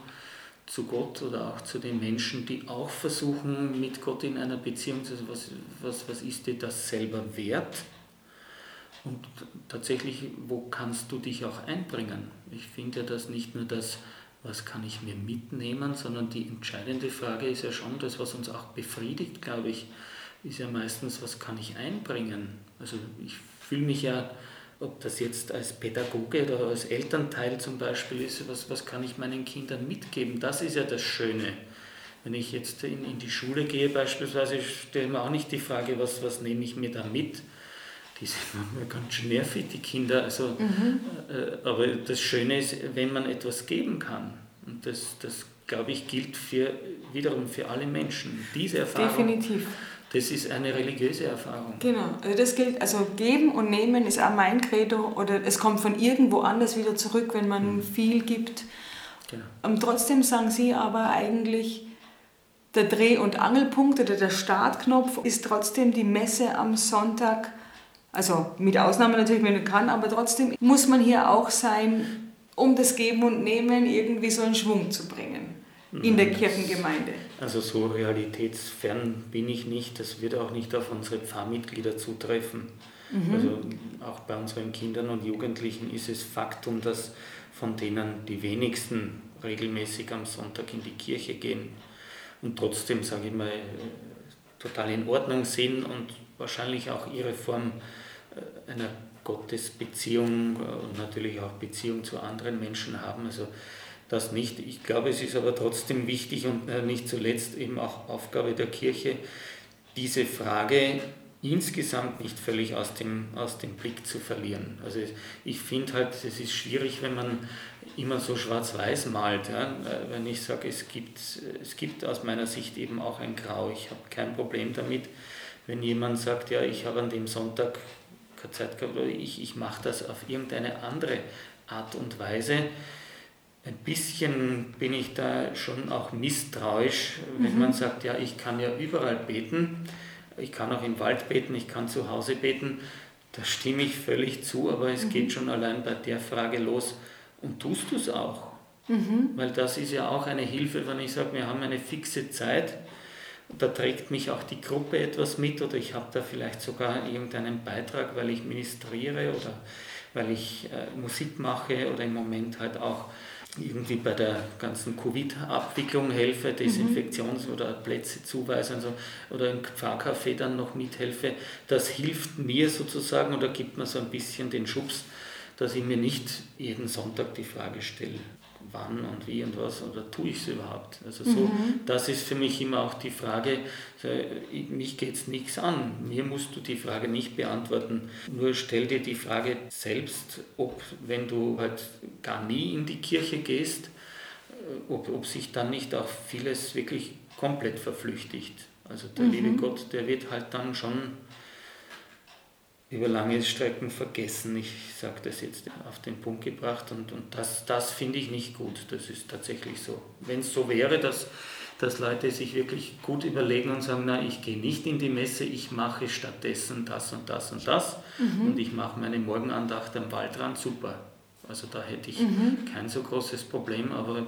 zu Gott oder auch zu den Menschen, die auch versuchen, mit Gott in einer Beziehung zu sein, was, was, was ist dir das selber wert? Und tatsächlich, wo kannst du dich auch einbringen? Ich finde ja, dass nicht nur das, was kann ich mir mitnehmen, sondern die entscheidende Frage ist ja schon das, was uns auch befriedigt, glaube ich, ist ja meistens, was kann ich einbringen? Also ich fühle mich ja, ob das jetzt als Pädagoge oder als Elternteil zum Beispiel ist, was, was kann ich meinen Kindern mitgeben? Das ist ja das Schöne. Wenn ich jetzt in, in die Schule gehe beispielsweise, stelle ich mir auch nicht die Frage, was, was nehme ich mir da mit, die sind manchmal ganz schön nervig, die Kinder. Also, mhm. äh, aber das Schöne ist, wenn man etwas geben kann. Und das, das glaube ich, gilt für, wiederum für alle Menschen. Diese Erfahrung. Definitiv. Das ist eine religiöse Erfahrung. Genau, also das gilt, also geben und nehmen ist auch mein Credo oder es kommt von irgendwo anders wieder zurück, wenn man mhm. viel gibt. Genau. Und trotzdem sagen Sie aber eigentlich, der Dreh- und Angelpunkt oder der Startknopf ist trotzdem die Messe am Sonntag also mit Ausnahme natürlich, wenn man kann, aber trotzdem muss man hier auch sein, um das Geben und Nehmen irgendwie so in Schwung zu bringen in der. Kirchengemeinde. Also so realitätsfern bin ich nicht. Das wird auch nicht auf unsere Pfarrmitglieder zutreffen. Mhm. Also auch bei unseren Kindern und Jugendlichen ist es Faktum, dass von denen die wenigsten regelmäßig am Sonntag in die Kirche gehen und trotzdem, sage ich mal, total in Ordnung sind und wahrscheinlich auch ihre Form äh, einer Gottesbeziehung und natürlich auch Beziehung zu anderen Menschen haben. Also das nicht. Ich glaube, es ist aber trotzdem wichtig und äh, nicht zuletzt eben auch Aufgabe der Kirche, diese Frage insgesamt nicht völlig aus dem, aus dem Blick zu verlieren. Also ich finde halt, es ist schwierig, wenn man immer so schwarz-weiß malt. Ja? Wenn ich sage, es gibt, es gibt aus meiner Sicht eben auch ein Grau. Ich habe kein Problem damit, wenn jemand sagt, ja, ich habe an dem Sonntag keine Zeit gehabt oder ich, ich mache das auf irgendeine andere Art und Weise. Ein bisschen bin ich da schon auch misstrauisch, wenn mhm. man sagt, ja, ich kann ja überall beten, ich kann auch im Wald beten, ich kann zu Hause beten. Da stimme ich völlig zu, aber es mhm. geht schon allein bei der Frage los, und tust du es auch? Mhm. Weil das ist ja auch eine Hilfe, wenn ich sage, wir haben eine fixe Zeit, da trägt mich auch die Gruppe etwas mit oder ich habe da vielleicht sogar irgendeinen Beitrag, weil ich ministriere oder weil ich äh, Musik mache oder im Moment halt auch irgendwie bei der ganzen Covid-Abwicklung helfe, mhm. Desinfektions- oder Plätze zuweisen also, oder im Pfarrcafé dann noch mithelfe. Das hilft mir sozusagen oder gibt mir so ein bisschen den Schubs, dass ich mir nicht jeden Sonntag die Frage stelle, wann und wie und was oder tue ich es überhaupt? Also so, mhm. das ist für mich immer auch die Frage, mich geht es nichts an, mir musst du die Frage nicht beantworten, nur stell dir die Frage selbst, ob wenn du halt gar nie in die Kirche gehst, äh, ob, ob sich dann nicht auch vieles wirklich komplett verflüchtigt. Also der mhm. liebe Gott, der wird halt dann schon über lange Strecken vergessen. Ich sage das jetzt auf den Punkt gebracht und, und das, das finde ich nicht gut. Das ist tatsächlich so. Wenn es so wäre, dass, dass Leute sich wirklich gut überlegen und sagen, na, ich gehe nicht in die Messe, ich mache stattdessen das und das und das mhm. und ich mache meine Morgenandacht am Waldrand, super. Also da hätte ich mhm. kein so großes Problem, aber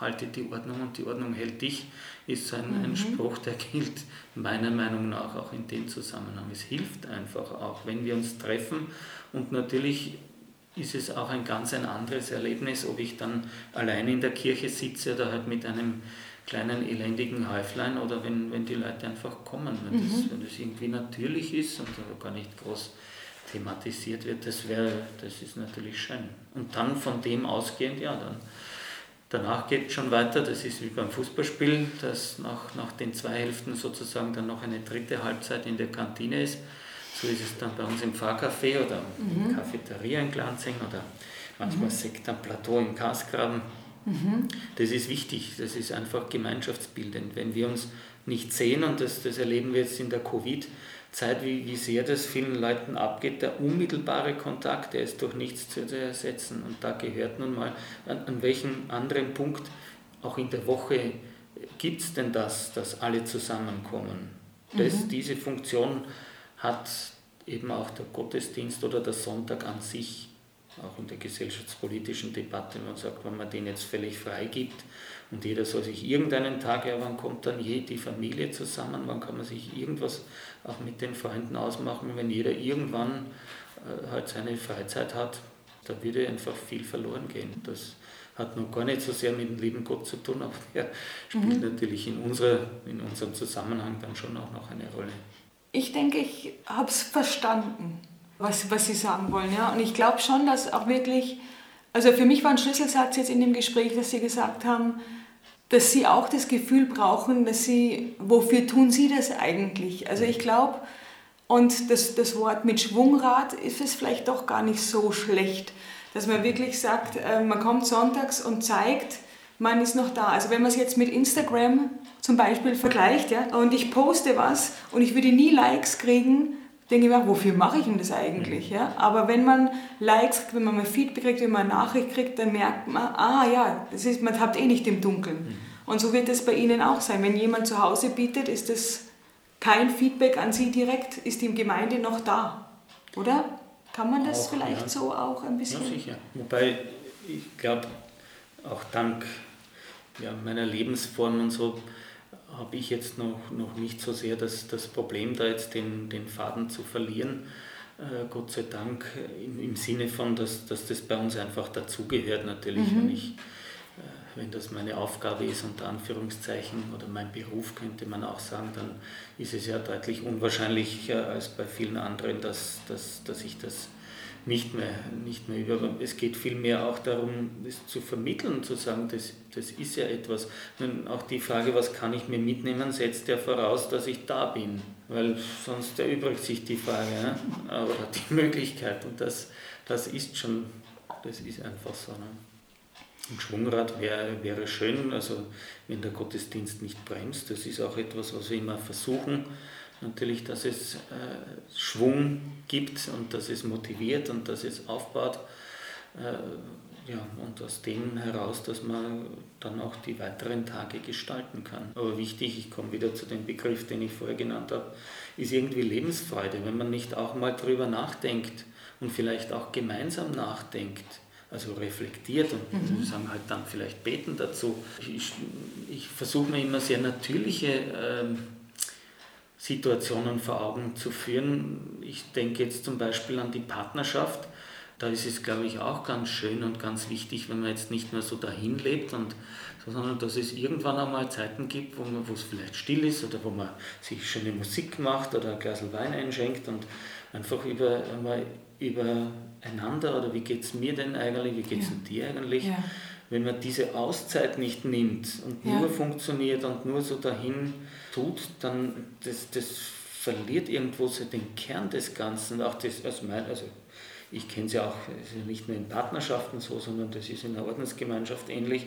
halte die Ordnung und die Ordnung hält dich, ist so ein, mhm. ein Spruch, der gilt meiner Meinung nach auch in dem Zusammenhang. Es hilft einfach auch, wenn wir uns treffen und natürlich ist es auch ein ganz ein anderes Erlebnis, ob ich dann alleine in der Kirche sitze oder halt mit einem kleinen elendigen Häuflein oder wenn, wenn die Leute einfach kommen, wenn, mhm. das, wenn das irgendwie natürlich ist und gar nicht groß thematisiert wird, das wäre, das ist natürlich schön. Und dann von dem ausgehend, ja, dann danach geht es schon weiter, das ist wie beim Fußballspiel, dass nach, nach den zwei Hälften sozusagen dann noch eine dritte Halbzeit in der Kantine ist. So ist es dann bei uns im Fahrcafé oder mhm. in Cafeteria in Glanzing oder manchmal mhm. Sekt am Plateau im Kasgraben. Mhm. Das ist wichtig, das ist einfach gemeinschaftsbildend. Wenn wir uns nicht sehen, und das, das erleben wir jetzt in der Covid-Zeit, wie, wie sehr das vielen Leuten abgeht, der unmittelbare Kontakt, der ist durch nichts zu ersetzen. Und da gehört nun mal, an, an welchem anderen Punkt auch in der Woche gibt es denn das, dass alle zusammenkommen? Das, mhm. Diese Funktion hat eben auch der Gottesdienst oder der Sonntag an sich, auch in der gesellschaftspolitischen Debatte, man sagt, wenn man den jetzt völlig frei gibt und jeder soll sich irgendeinen Tag, ja, wann kommt dann je die Familie zusammen, wann kann man sich irgendwas auch mit den Freunden ausmachen, wenn jeder irgendwann äh, halt seine Freizeit hat, da würde einfach viel verloren gehen. Das hat noch gar nicht so sehr mit dem lieben Gott zu tun, aber der spielt mhm. natürlich in, unserer, in unserem Zusammenhang dann schon auch noch eine Rolle. Ich denke, ich habe es verstanden, was, was Sie sagen wollen. Ja? Und ich glaube schon, dass auch wirklich, also für mich war ein Schlüsselsatz jetzt in dem Gespräch, dass Sie gesagt haben, dass Sie auch das Gefühl brauchen, dass Sie, wofür tun Sie das eigentlich? Also ich glaube, und das, das Wort mit Schwungrad ist es vielleicht doch gar nicht so schlecht, dass man wirklich sagt, äh, man kommt sonntags und zeigt, man ist noch da. Also wenn man es jetzt mit Instagram zum Beispiel vergleicht, ja, und ich poste was und ich würde nie Likes kriegen, denke ich mir, wofür mache ich denn das eigentlich? Ja? Aber wenn man Likes kriegt, wenn man mal Feedback kriegt, wenn man eine Nachricht kriegt, dann merkt man, ah ja, das ist, man habt eh nicht im Dunkeln. Mhm. Und so wird es bei Ihnen auch sein. Wenn jemand zu Hause bietet, ist das kein Feedback an Sie direkt, ist die Gemeinde noch da, oder? Kann man das auch, vielleicht ja. so auch ein bisschen? Ja, sicher. Wobei, ich glaube, auch dank ja, meiner Lebensform und so, habe ich jetzt noch, noch nicht so sehr das, das Problem, da jetzt den, den Faden zu verlieren. Äh, Gott sei Dank, im, im Sinne von, dass, dass das bei uns einfach dazugehört natürlich. Mhm. Wenn, ich, äh, wenn das meine Aufgabe ist, unter Anführungszeichen, oder mein Beruf, könnte man auch sagen, dann ist es ja deutlich unwahrscheinlicher als bei vielen anderen, dass, dass, dass ich das nicht mehr, nicht mehr über. Es geht vielmehr auch darum, es zu vermitteln, zu sagen, das, das ist ja etwas. Und auch die Frage, was kann ich mir mitnehmen, setzt ja voraus, dass ich da bin. Weil sonst erübrigt sich die Frage ne? die Möglichkeit. Und das, das ist schon, das ist einfach so. Ne? Ein Schwungrad wäre, wäre schön, also wenn der Gottesdienst nicht bremst. Das ist auch etwas, was wir immer versuchen natürlich, dass es äh, Schwung gibt und dass es motiviert und dass es aufbaut. Äh, ja, und aus dem heraus, dass man dann auch die weiteren Tage gestalten kann. Aber wichtig, ich komme wieder zu dem Begriff, den ich vorher genannt habe, ist irgendwie Lebensfreude, wenn man nicht auch mal drüber nachdenkt und vielleicht auch gemeinsam nachdenkt also reflektiert und mhm. sagen halt dann vielleicht beten dazu. Ich, ich versuche mir immer sehr natürliche ähm, Situationen vor Augen zu führen. Ich denke jetzt zum Beispiel an die Partnerschaft. Da ist es, glaube ich, auch ganz schön und ganz wichtig, wenn man jetzt nicht mehr so dahin lebt, und, sondern dass es irgendwann einmal Zeiten gibt, wo, man, wo es vielleicht still ist oder wo man sich schöne Musik macht oder ein Glas Wein einschenkt und einfach über, einmal übereinander oder wie geht es mir denn eigentlich, wie geht es ja. dir eigentlich, ja. wenn man diese Auszeit nicht nimmt und ja. nur funktioniert und nur so dahin tut, dann das, das verliert irgendwo so den Kern des Ganzen. Auch das, also, mein, also ich kenne es ja auch ja nicht nur in Partnerschaften so, sondern das ist in der Ordensgemeinschaft ähnlich.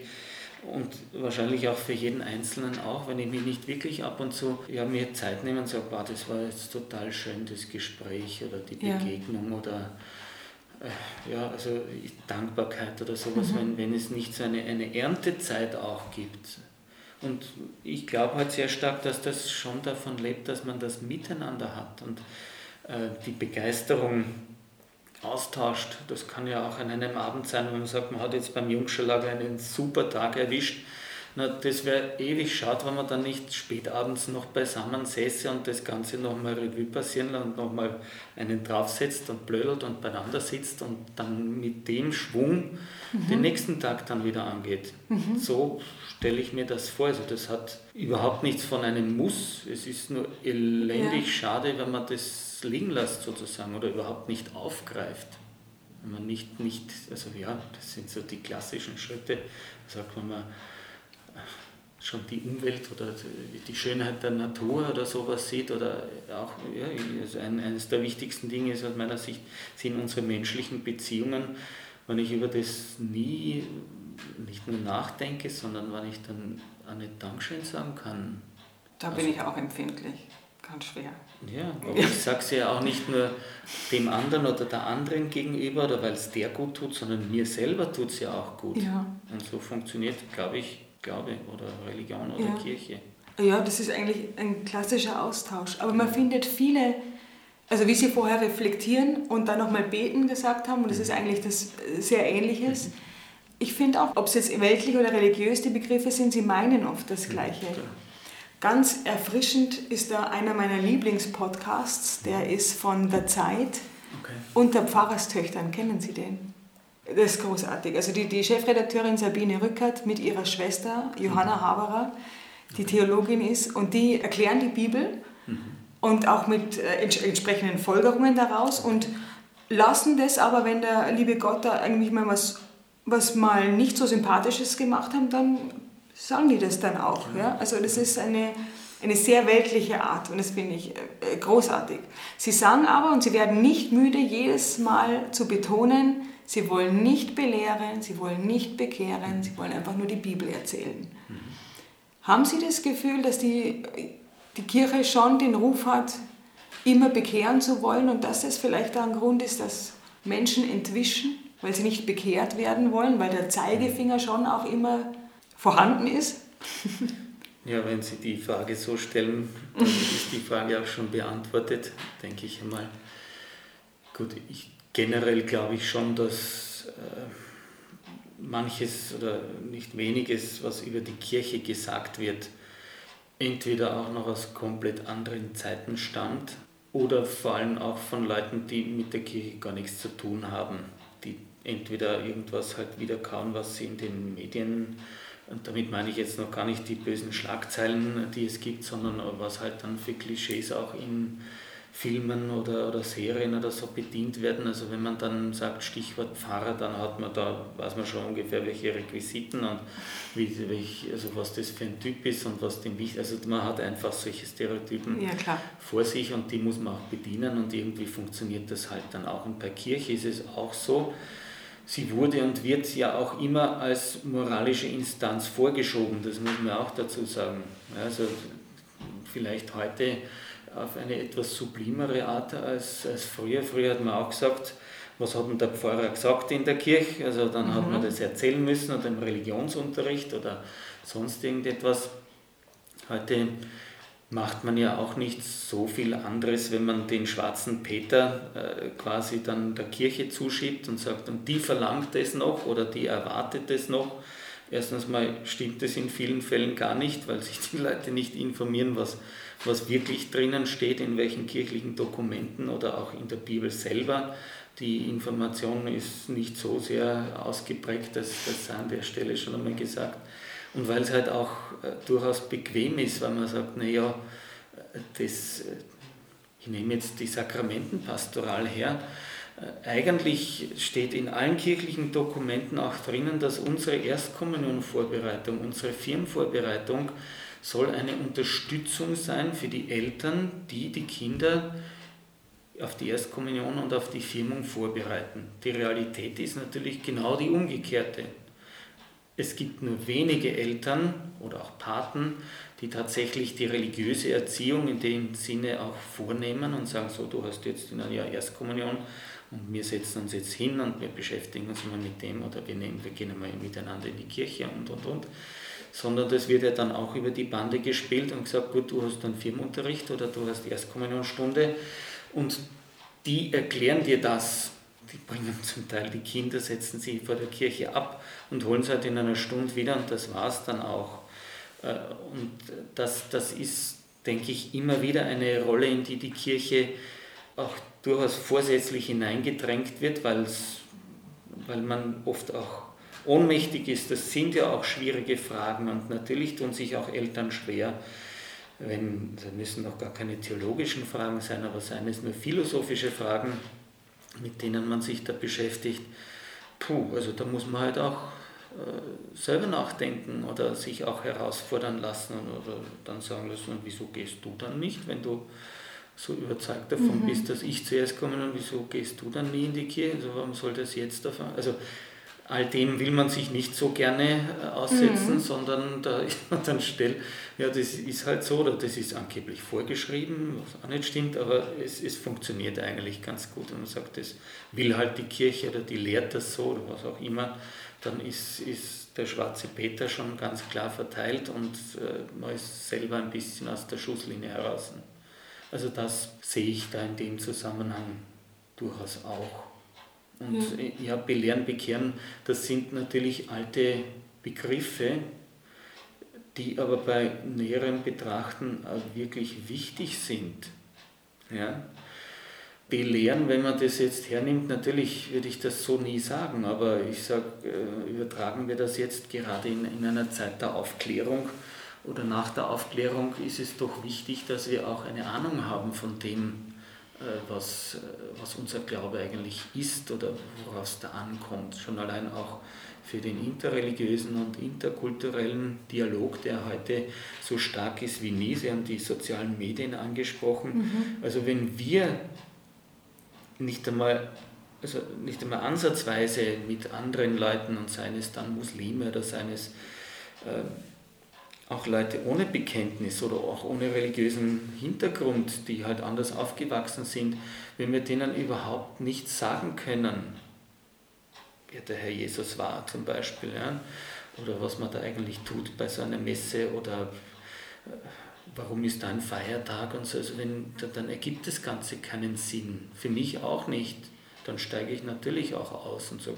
Und wahrscheinlich auch für jeden Einzelnen auch, wenn ich mich nicht wirklich ab und zu ja, mir Zeit nehme und sage, wow, das war jetzt total schön, das Gespräch oder die Begegnung ja. oder äh, ja, also Dankbarkeit oder sowas, mhm. wenn, wenn es nicht so eine, eine Erntezeit auch gibt. Und ich glaube halt sehr stark, dass das schon davon lebt, dass man das miteinander hat und äh, die Begeisterung austauscht. Das kann ja auch an einem Abend sein, wenn man sagt, man hat jetzt beim Jungscherlager einen super Tag erwischt. Na, das wäre ewig schade, wenn man dann nicht spätabends noch beisammen säße und das Ganze nochmal Revue passieren lässt und nochmal einen draufsetzt und blödelt und beieinander sitzt und dann mit dem Schwung mhm. den nächsten Tag dann wieder angeht. Mhm. So stelle ich mir das vor. Also das hat überhaupt nichts von einem Muss. Es ist nur elendig ja. schade, wenn man das liegen lässt sozusagen oder überhaupt nicht aufgreift. Wenn man nicht, nicht, also ja, das sind so die klassischen Schritte, sagt man mal, schon die Umwelt oder die Schönheit der Natur oder sowas sieht oder auch ja, also eines der wichtigsten Dinge ist aus meiner Sicht sind unsere menschlichen Beziehungen. Wenn ich über das nie nicht nur nachdenke, sondern wenn ich dann eine Dankeschön sagen kann. Da bin also, ich auch empfindlich, ganz schwer. Ja, aber ich sage es ja auch nicht nur dem anderen oder der anderen gegenüber oder weil es der gut tut, sondern mir selber tut es ja auch gut. Ja. Und so funktioniert, glaube ich, Glaube oder Religion oder ja. Kirche. Ja, das ist eigentlich ein klassischer Austausch. Aber man findet viele, also wie Sie vorher reflektieren und dann nochmal beten gesagt haben, und das ist mhm. eigentlich das äh, sehr Ähnliches. Mhm. Ich finde auch, ob es jetzt weltlich oder religiös die Begriffe sind, sie meinen oft das Gleiche. Ganz erfrischend ist da einer meiner Lieblingspodcasts, der ist von der Zeit okay. und der Pfarrerstöchtern. Kennen Sie den? Das ist großartig. Also die, die Chefredakteurin Sabine Rückert mit ihrer Schwester Johanna Haberer, die Theologin ist, und die erklären die Bibel mhm. und auch mit äh, entsprechenden Folgerungen daraus und lassen das aber, wenn der liebe Gott da eigentlich mal was, was mal nicht so Sympathisches gemacht hat, dann sagen die das dann auch. Ja? Also das ist eine, eine sehr weltliche Art und das finde ich äh, großartig. Sie sagen aber, und sie werden nicht müde, jedes Mal zu betonen, Sie wollen nicht belehren, sie wollen nicht bekehren, sie wollen einfach nur die Bibel erzählen. Mhm. Haben Sie das Gefühl, dass die, die Kirche schon den Ruf hat, immer bekehren zu wollen und dass es vielleicht ein Grund ist, dass Menschen entwischen, weil sie nicht bekehrt werden wollen, weil der Zeigefinger schon auch immer vorhanden ist? Ja, wenn Sie die Frage so stellen, dann ist die Frage auch schon beantwortet, denke ich einmal. Gut, ich generell glaube ich schon, dass äh, manches oder nicht weniges, was über die Kirche gesagt wird, entweder auch noch aus komplett anderen Zeiten stammt oder vor allem auch von Leuten, die mit der Kirche gar nichts zu tun haben, die entweder irgendwas halt wiederkauen, was sie in den Medien, und damit meine ich jetzt noch gar nicht die bösen Schlagzeilen, die es gibt, sondern was halt dann für Klischees auch in Filmen oder, oder Serien oder so bedient werden. Also wenn man dann sagt Stichwort Pfarrer, dann hat man da, weiß man schon ungefähr welche Requisiten und wie, welch, also was das für ein Typ ist und was dem wichtig ist. Also man hat einfach solche Stereotypen ja, vor sich und die muss man auch bedienen und irgendwie funktioniert das halt dann auch. Und bei Kirche ist es auch so, sie wurde und wird ja auch immer als moralische Instanz vorgeschoben, das muss man auch dazu sagen. Also vielleicht heute auf eine etwas sublimere Art als, als früher. Früher hat man auch gesagt, was hat denn der Pfarrer gesagt in der Kirche? Also dann mhm. hat man mhm. das erzählen müssen oder im Religionsunterricht oder sonst irgendetwas. Heute macht man ja auch nicht so viel anderes, wenn man den schwarzen Peter äh, quasi dann der Kirche zuschiebt und sagt, und die verlangt es noch oder die erwartet es noch. Erstens mal stimmt es in vielen Fällen gar nicht, weil sich die Leute nicht informieren, was was wirklich drinnen steht, in welchen kirchlichen Dokumenten oder auch in der Bibel selber. Die Information ist nicht so sehr ausgeprägt, das, das sei an der Stelle schon einmal gesagt. Und weil es halt auch äh, durchaus bequem ist, weil man sagt, naja, äh, ich nehme jetzt die Sakramentenpastoral her, äh, eigentlich steht in allen kirchlichen Dokumenten auch drinnen, dass unsere Erstkommunionvorbereitung, unsere Firmenvorbereitung soll eine Unterstützung sein für die Eltern, die die Kinder auf die Erstkommunion und auf die Firmung vorbereiten. Die Realität ist natürlich genau die umgekehrte. Es gibt nur wenige Eltern oder auch Paten, die tatsächlich die religiöse Erziehung in dem Sinne auch vornehmen und sagen, so, du hast jetzt in einem Jahr Erstkommunion und wir setzen uns jetzt hin und wir beschäftigen uns mal mit dem oder wir, nehmen, wir gehen mal miteinander in die Kirche und, und, und sondern das wird ja dann auch über die Bande gespielt und gesagt, gut, du hast dann Firmenunterricht oder du hast Erstkommunionstunde und die erklären dir das. die bringen zum Teil die Kinder, setzen sie vor der Kirche ab und holen sie halt in einer Stunde wieder und das war es dann auch. Äh, und das, das ist, denke ich, immer wieder eine Rolle, in die die Kirche auch durchaus vorsätzlich hineingedrängt wird, weil man oft auch ohnmächtig ist. Das sind ja auch schwierige Fragen und natürlich tun sich auch Eltern schwer, wenn, das müssen auch gar keine theologischen Fragen sein, aber seien es nur philosophische Fragen, mit denen man sich da beschäftigt. Puh, also da muss man halt auch äh, selber nachdenken oder sich auch herausfordern lassen oder dann sagen lassen, wieso gehst du dann nicht, wenn du so überzeugt davon mhm. bist, dass ich zuerst komme und wieso gehst du dann nie in die Kirche? Also warum soll das jetzt davon? Also all dem will man sich nicht so gerne äh, aussetzen, mhm. sondern da ist man dann still. Ja, das ist halt so, oder das ist angeblich vorgeschrieben, was auch nicht stimmt, aber es, es funktioniert eigentlich ganz gut. Und man sagt, das will halt die Kirche oder die lehrt das so oder was auch immer, dann ist, ist der schwarze Peter schon ganz klar verteilt und äh, man ist selber ein bisschen aus der Schusslinie heraus. Also das sehe ich da in dem Zusammenhang durchaus auch. Und ja, belehren, bekehren, das sind natürlich alte Begriffe, die aber bei näherem Betrachten wirklich wichtig sind. Ja? Belehren, wenn man das jetzt hernimmt, natürlich würde ich das so nie sagen, aber ich sage, äh, übertragen wir das jetzt gerade in, in einer Zeit der Aufklärung oder nach der Aufklärung ist es doch wichtig, dass wir auch eine Ahnung haben von dem, was, äh, was unser Glaube eigentlich ist oder worauf es da ankommt. Schon allein auch für den interreligiösen und interkulturellen Dialog, der heute so stark ist wie nie. Sie haben die sozialen Medien angesprochen. Mhm. Also wenn wir nicht einmal, also nicht einmal ansatzweise mit anderen Leuten und seien es dann Muslime oder seien es äh, auch Leute ohne Bekenntnis oder auch ohne religiösen Hintergrund, die halt anders aufgewachsen sind, wenn wir denen überhaupt nichts sagen können, wer der Herr Jesus war zum Beispiel, ja, oder was man da eigentlich tut bei so einer Messe oder äh, warum ist da ein Feiertag und so, also wenn, dann ergibt das Ganze keinen Sinn. Für mich auch nicht. Dann steige ich natürlich auch aus und sage,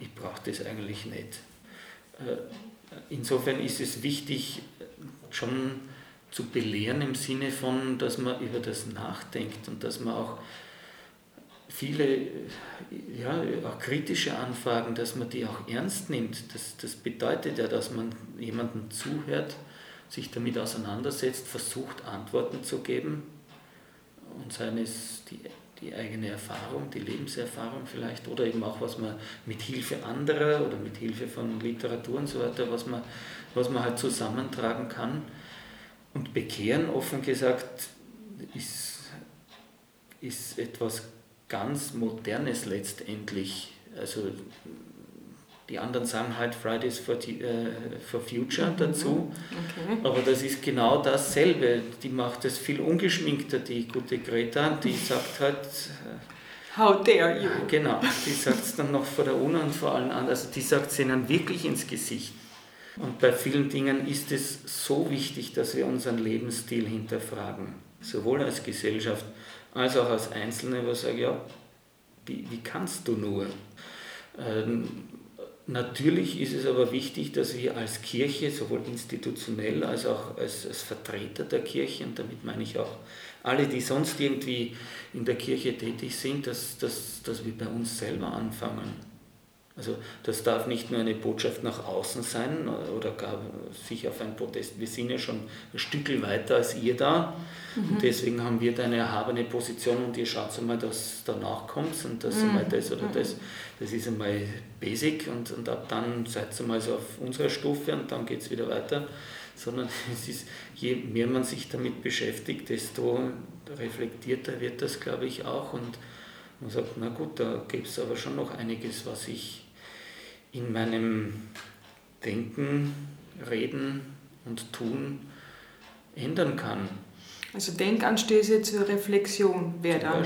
ich brauche das eigentlich nicht. Insofern ist es wichtig, schon zu belehren im Sinne von, dass man über das nachdenkt und dass man auch viele ja, auch kritische Anfragen, dass man die auch ernst nimmt. Das, das bedeutet ja, dass man jemandem zuhört, sich damit auseinandersetzt, versucht Antworten zu geben und seien es die die eigene Erfahrung, die Lebenserfahrung vielleicht oder eben auch was man mit Hilfe anderer oder mit Hilfe von Literatur und so weiter, was man, was man halt zusammentragen kann. Und Bekehren, offen gesagt, ist, ist etwas ganz Modernes letztendlich. Also die anderen sagen halt Fridays for, äh, for Future mhm. dazu. Okay. Aber das ist genau dasselbe. Die macht es viel ungeschminkter, die gute Greta. Die sagt halt. Äh, How dare you? Genau, die sagt es dann noch vor der UNO und vor allen anderen. Also die sagt es ihnen wirklich ins Gesicht. Und bei vielen Dingen ist es so wichtig, dass wir unseren Lebensstil hinterfragen. Sowohl als Gesellschaft als auch als Einzelne, wo ich sage, ja, wie, wie kannst du nur? Ähm, Natürlich ist es aber wichtig, dass wir als Kirche, sowohl institutionell als auch als, als, Vertreter der Kirche, und damit meine ich auch alle, die sonst irgendwie in der Kirche tätig sind, dass, dass, dass wir bei uns selber anfangen. Also das darf nicht nur eine Botschaft nach außen sein oder gar sich auf einen Protest. Wir sind ja schon ein Stück weiter als ihr da mhm. und deswegen haben wir da eine erhabene Position und ihr schaut einmal, dass danach kommt und das mhm. einmal das oder das. Das ist einmal basic und, und ab dann seid ihr mal so auf unserer Stufe und dann geht es wieder weiter. Sondern es ist, je mehr man sich damit beschäftigt, desto reflektierter wird das, glaube ich, auch und man sagt, na gut, da gibt es aber schon noch einiges, was ich in meinem Denken, Reden und Tun ändern kann. Also Denkanstöße zur Reflexion wäre ja.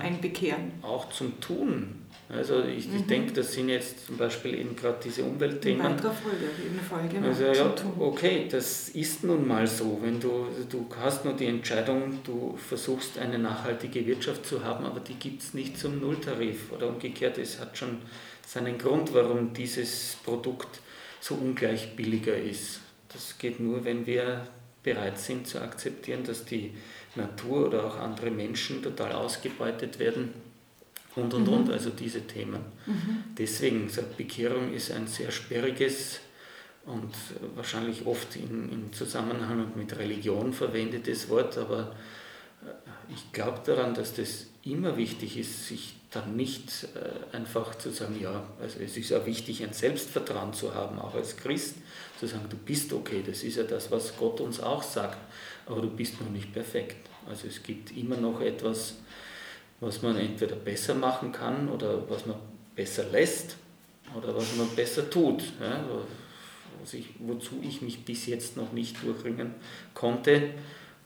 ein Bekehren. Auch zum Tun. Also ich, mhm. ich denke, das sind jetzt zum Beispiel eben gerade diese Umweltthemen. Eine weitere Folge, auf jeden Fall, genau. Also ja, okay, das ist nun mal so. Wenn du, du hast nur die Entscheidung, du versuchst eine nachhaltige Wirtschaft zu haben, aber die gibt es nicht zum Nulltarif. Oder umgekehrt, es hat schon seinen Grund, warum dieses Produkt so ungleich billiger ist. Das geht nur, wenn wir bereit sind zu akzeptieren, dass die Natur oder auch andere Menschen total ausgebeutet werden und und mhm. und, also diese Themen. Mhm. Deswegen, so Bekehrung ist ein sehr sperriges und wahrscheinlich oft in, im Zusammenhang mit Religion verwendetes Wort, aber äh, ich glaube daran, dass das immer wichtig ist, sich dann nicht äh, einfach zu sagen, ja, also es ist ja wichtig, ein Selbstvertrauen zu haben, auch als Christ, zu sagen, du bist okay, das ist ja das, was Gott uns auch sagt, aber du bist noch nicht perfekt. Also es gibt immer noch etwas, was man entweder besser machen kann oder was man besser lässt oder was man besser tut. Ja, ich, wozu ich mich bis jetzt noch nicht durchringen konnte,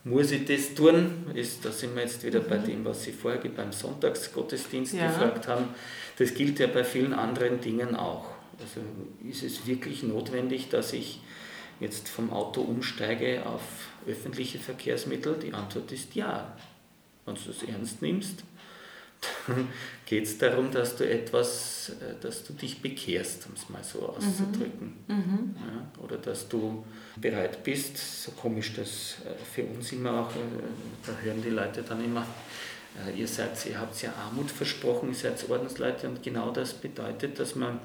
muss ich das tun? Ist, da sind wir jetzt wieder mhm. bei dem, was Sie vorher beim Sonntagsgottesdienst ja. gefragt haben. Das gilt ja bei vielen anderen Dingen auch. Also ist es wirklich notwendig, dass ich jetzt vom Auto umsteige auf öffentliche Verkehrsmittel? Die Antwort ist ja. Wenn du das ernst nimmst, dann geht es darum, dass du etwas, äh, dass du dich bekehrst, um es mal so auszudrücken. Mhm. mhm. Ja, oder dass du bereit bist, so komisch das äh, für uns immer auch, äh, da hören die Leute dann immer, ihr seid, ihr habt ja Armut versprochen, ihr seid Ordensleute und genau das bedeutet, dass man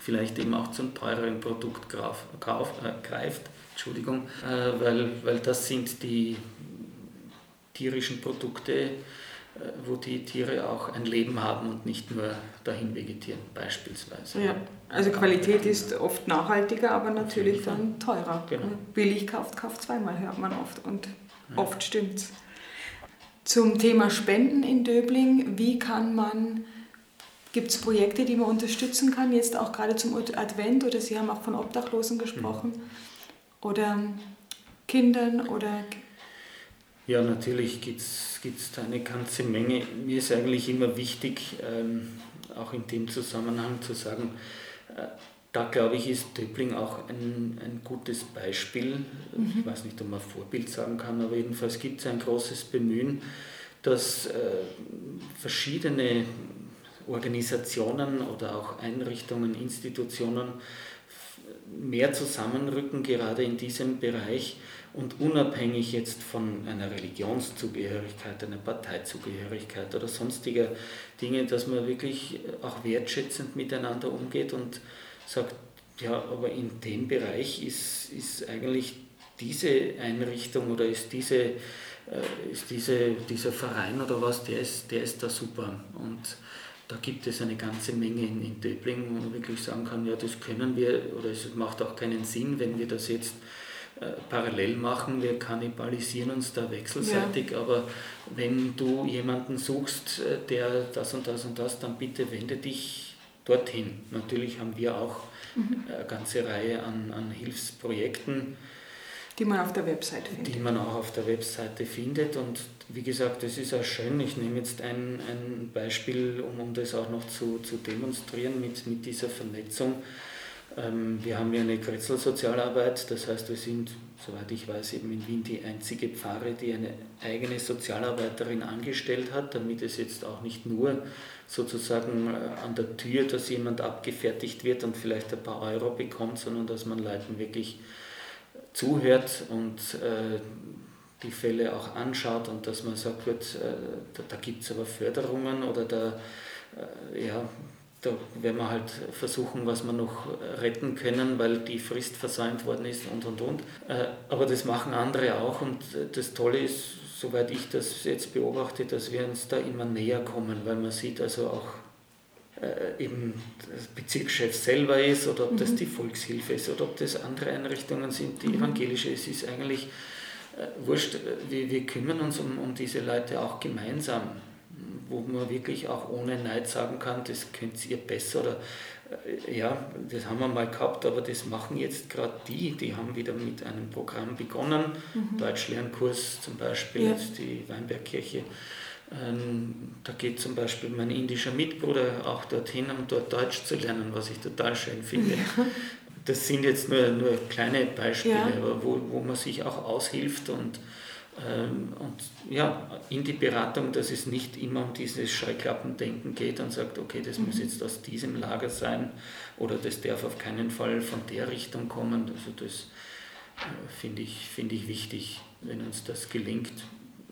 vielleicht eben auch zum teureren Produkt grauf, kauf, äh, greift, Entschuldigung, äh, weil, weil das sind die tierischen Produkte, wo die Tiere auch ein Leben haben und nicht nur dahin vegetieren, beispielsweise. Ja, also Qualität ist oft nachhaltiger, aber natürlich dann teurer. Genau. Billig kauft, kauft zweimal, hört man oft und ja. oft stimmt's. Zum Thema Spenden in Döbling, wie kann man, gibt es Projekte, die man unterstützen kann, jetzt auch gerade zum Advent oder Sie haben auch von Obdachlosen gesprochen mhm. oder Kindern oder ja, natürlich gibt es da eine ganze Menge. Mir ist eigentlich immer wichtig, ähm, auch in dem Zusammenhang zu sagen, äh, da glaube ich, ist Döbling auch ein, ein gutes Beispiel. Mhm. Ich weiß nicht, ob man Vorbild sagen kann, aber jedenfalls gibt es ein großes Bemühen, dass äh, verschiedene Organisationen oder auch Einrichtungen, Institutionen mehr zusammenrücken, gerade in diesem Bereich und unabhängig jetzt von einer Religionszugehörigkeit, einer Parteizugehörigkeit oder sonstiger Dinge, dass man wirklich auch wertschätzend miteinander umgeht und sagt, ja, aber in dem Bereich ist, ist eigentlich diese Einrichtung oder ist, diese, äh, ist diese, dieser Verein oder was, der ist, der ist da super. Und da gibt es eine ganze Menge in, in Döbling, wo man wirklich sagen kann, ja, das können wir, oder es macht auch keinen Sinn, wenn wir das jetzt parallel machen, wir kannibalisieren uns da wechselseitig, ja. aber wenn du jemanden suchst, äh, der das und das und das, dann bitte wende dich dorthin. Natürlich haben wir auch mhm. eine ganze Reihe an, an Hilfsprojekten. Die man auf der Webseite findet. Die man auch auf der Webseite findet. Und wie gesagt, das ist auch schön. Ich nehme jetzt ein, ein Beispiel, um, um das auch noch zu, zu demonstrieren mit, mit dieser Vernetzung. Ähm, wir haben ja eine Kretzel-Sozialarbeit, das heißt, wir sind, soweit ich weiß, eben in Wien die einzige Pfarre, die eine eigene Sozialarbeiterin angestellt hat, damit es jetzt auch nicht nur sozusagen äh, an der Tür, dass jemand abgefertigt wird und vielleicht ein paar Euro bekommt, sondern dass man Leuten wirklich zuhört und äh, die Fälle auch anschaut und dass man sagt, wird, äh, da, da gibt es aber Förderungen oder da, ja, da werden wir halt versuchen, was wir noch retten können, weil die Frist versäumt worden ist und und und. Äh, aber das machen andere auch und äh, das Tolle ist, soweit ich das jetzt beobachte, dass wir uns da immer näher kommen, weil man sieht also auch äh, eben das Bezirkschef selber ist oder ob das mhm. die Volkshilfe ist oder ob das andere Einrichtungen sind, die mhm. evangelische. Es ist eigentlich wurscht, wir, wir kümmern uns um, um diese Leute auch gemeinsam wo man wirklich auch ohne Neid sagen kann, das könnt ihr besser oder äh, ja, das haben wir mal gehabt, aber das machen jetzt gerade die, die haben wieder mit einem Programm begonnen, mhm. Deutschlernkurs zum Beispiel, ja. jetzt die Weinbergkirche Ähm, da geht zum Beispiel mein indischer Mitbruder auch dorthin, um dort Deutsch zu lernen, was ich total schön finde. Ja. Das sind jetzt nur, nur kleine Beispiele, ja. wo, wo man sich auch aushilft und, und ja, in die Beratung, dass es nicht immer um dieses Scheuklappendenken geht und sagt, okay, das mhm. muss jetzt aus diesem Lager sein oder das darf auf keinen Fall von der Richtung kommen. Also das äh, finde ich, find ich wichtig, wenn uns das gelingt.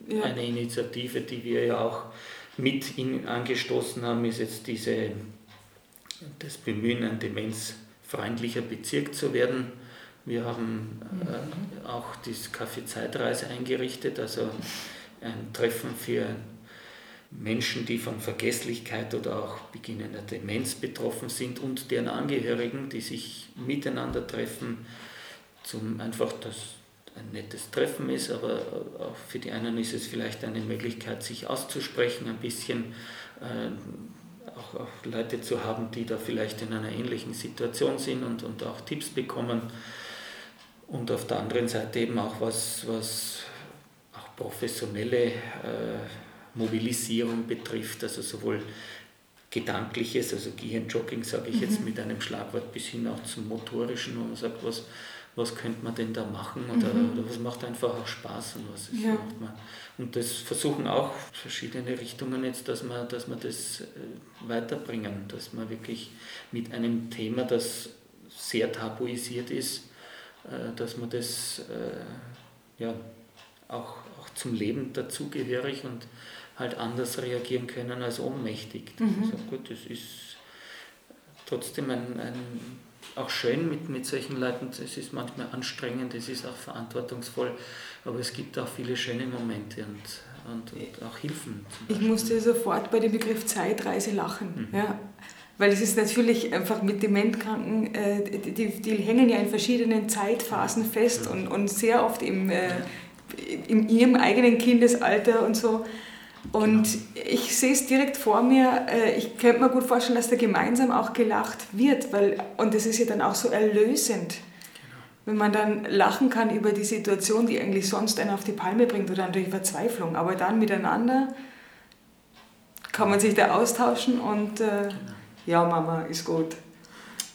Ja. Eine Initiative, die wir ja auch mit in, angestoßen haben, ist jetzt diese, das Bemühen, ein demenzfreundlicher Bezirk zu werden. Wir haben äh, auch das Café Zeitreise eingerichtet, also ein Treffen für Menschen, die von Vergesslichkeit oder auch beginnender Demenz betroffen sind und deren Angehörigen, die sich miteinander treffen, zum einfach das ein nettes Treffen ist, aber auch für die einen ist es vielleicht eine Möglichkeit, sich auszusprechen, ein bisschen äh, auch, auch, Leute zu haben, die da vielleicht in einer ähnlichen Situation sind und, und auch Tipps bekommen. Und auf der anderen Seite eben auch was, was auch professionelle äh, Mobilisierung betrifft, also sowohl Gedankliches, also Gehirnjogging sage ich mhm. jetzt mit einem Schlagwort, bis hin auch zum Motorischen, wo man sagt, was, was könnte man denn da machen oder, mhm. oder was macht einfach auch Spaß und was ja. macht man. Und das versuchen auch verschiedene Richtungen jetzt, dass wir, dass wir das äh, weiterbringen, dass man wirklich mit einem Thema, das sehr tabuisiert ist, dass man das äh, ja, auch, auch zum Leben dazugehörig und halt anders reagieren können als ohnmächtig. Mhm. Also gut, das ist trotzdem ein, ein auch schön mit, mit solchen Leuten. Es ist manchmal anstrengend, es ist auch verantwortungsvoll, aber es gibt auch viele schöne Momente und, und, und auch Hilfen. Ich musste sofort bei dem Begriff Zeitreise lachen. Mhm. Ja. Weil es ist natürlich einfach mit Dementkranken, äh, die, die hängen ja in verschiedenen Zeitphasen fest und, und sehr oft im, äh, in ihrem eigenen Kindesalter und so. Und genau. ich sehe es direkt vor mir, äh, ich könnte mir gut vorstellen, dass da gemeinsam auch gelacht wird, weil, und das ist ja dann auch so erlösend, genau. wenn man dann lachen kann über die Situation, die eigentlich sonst einen auf die Palme bringt oder natürlich Verzweiflung, aber dann miteinander kann man sich da austauschen und äh, genau. Ja, Mama, ist gut.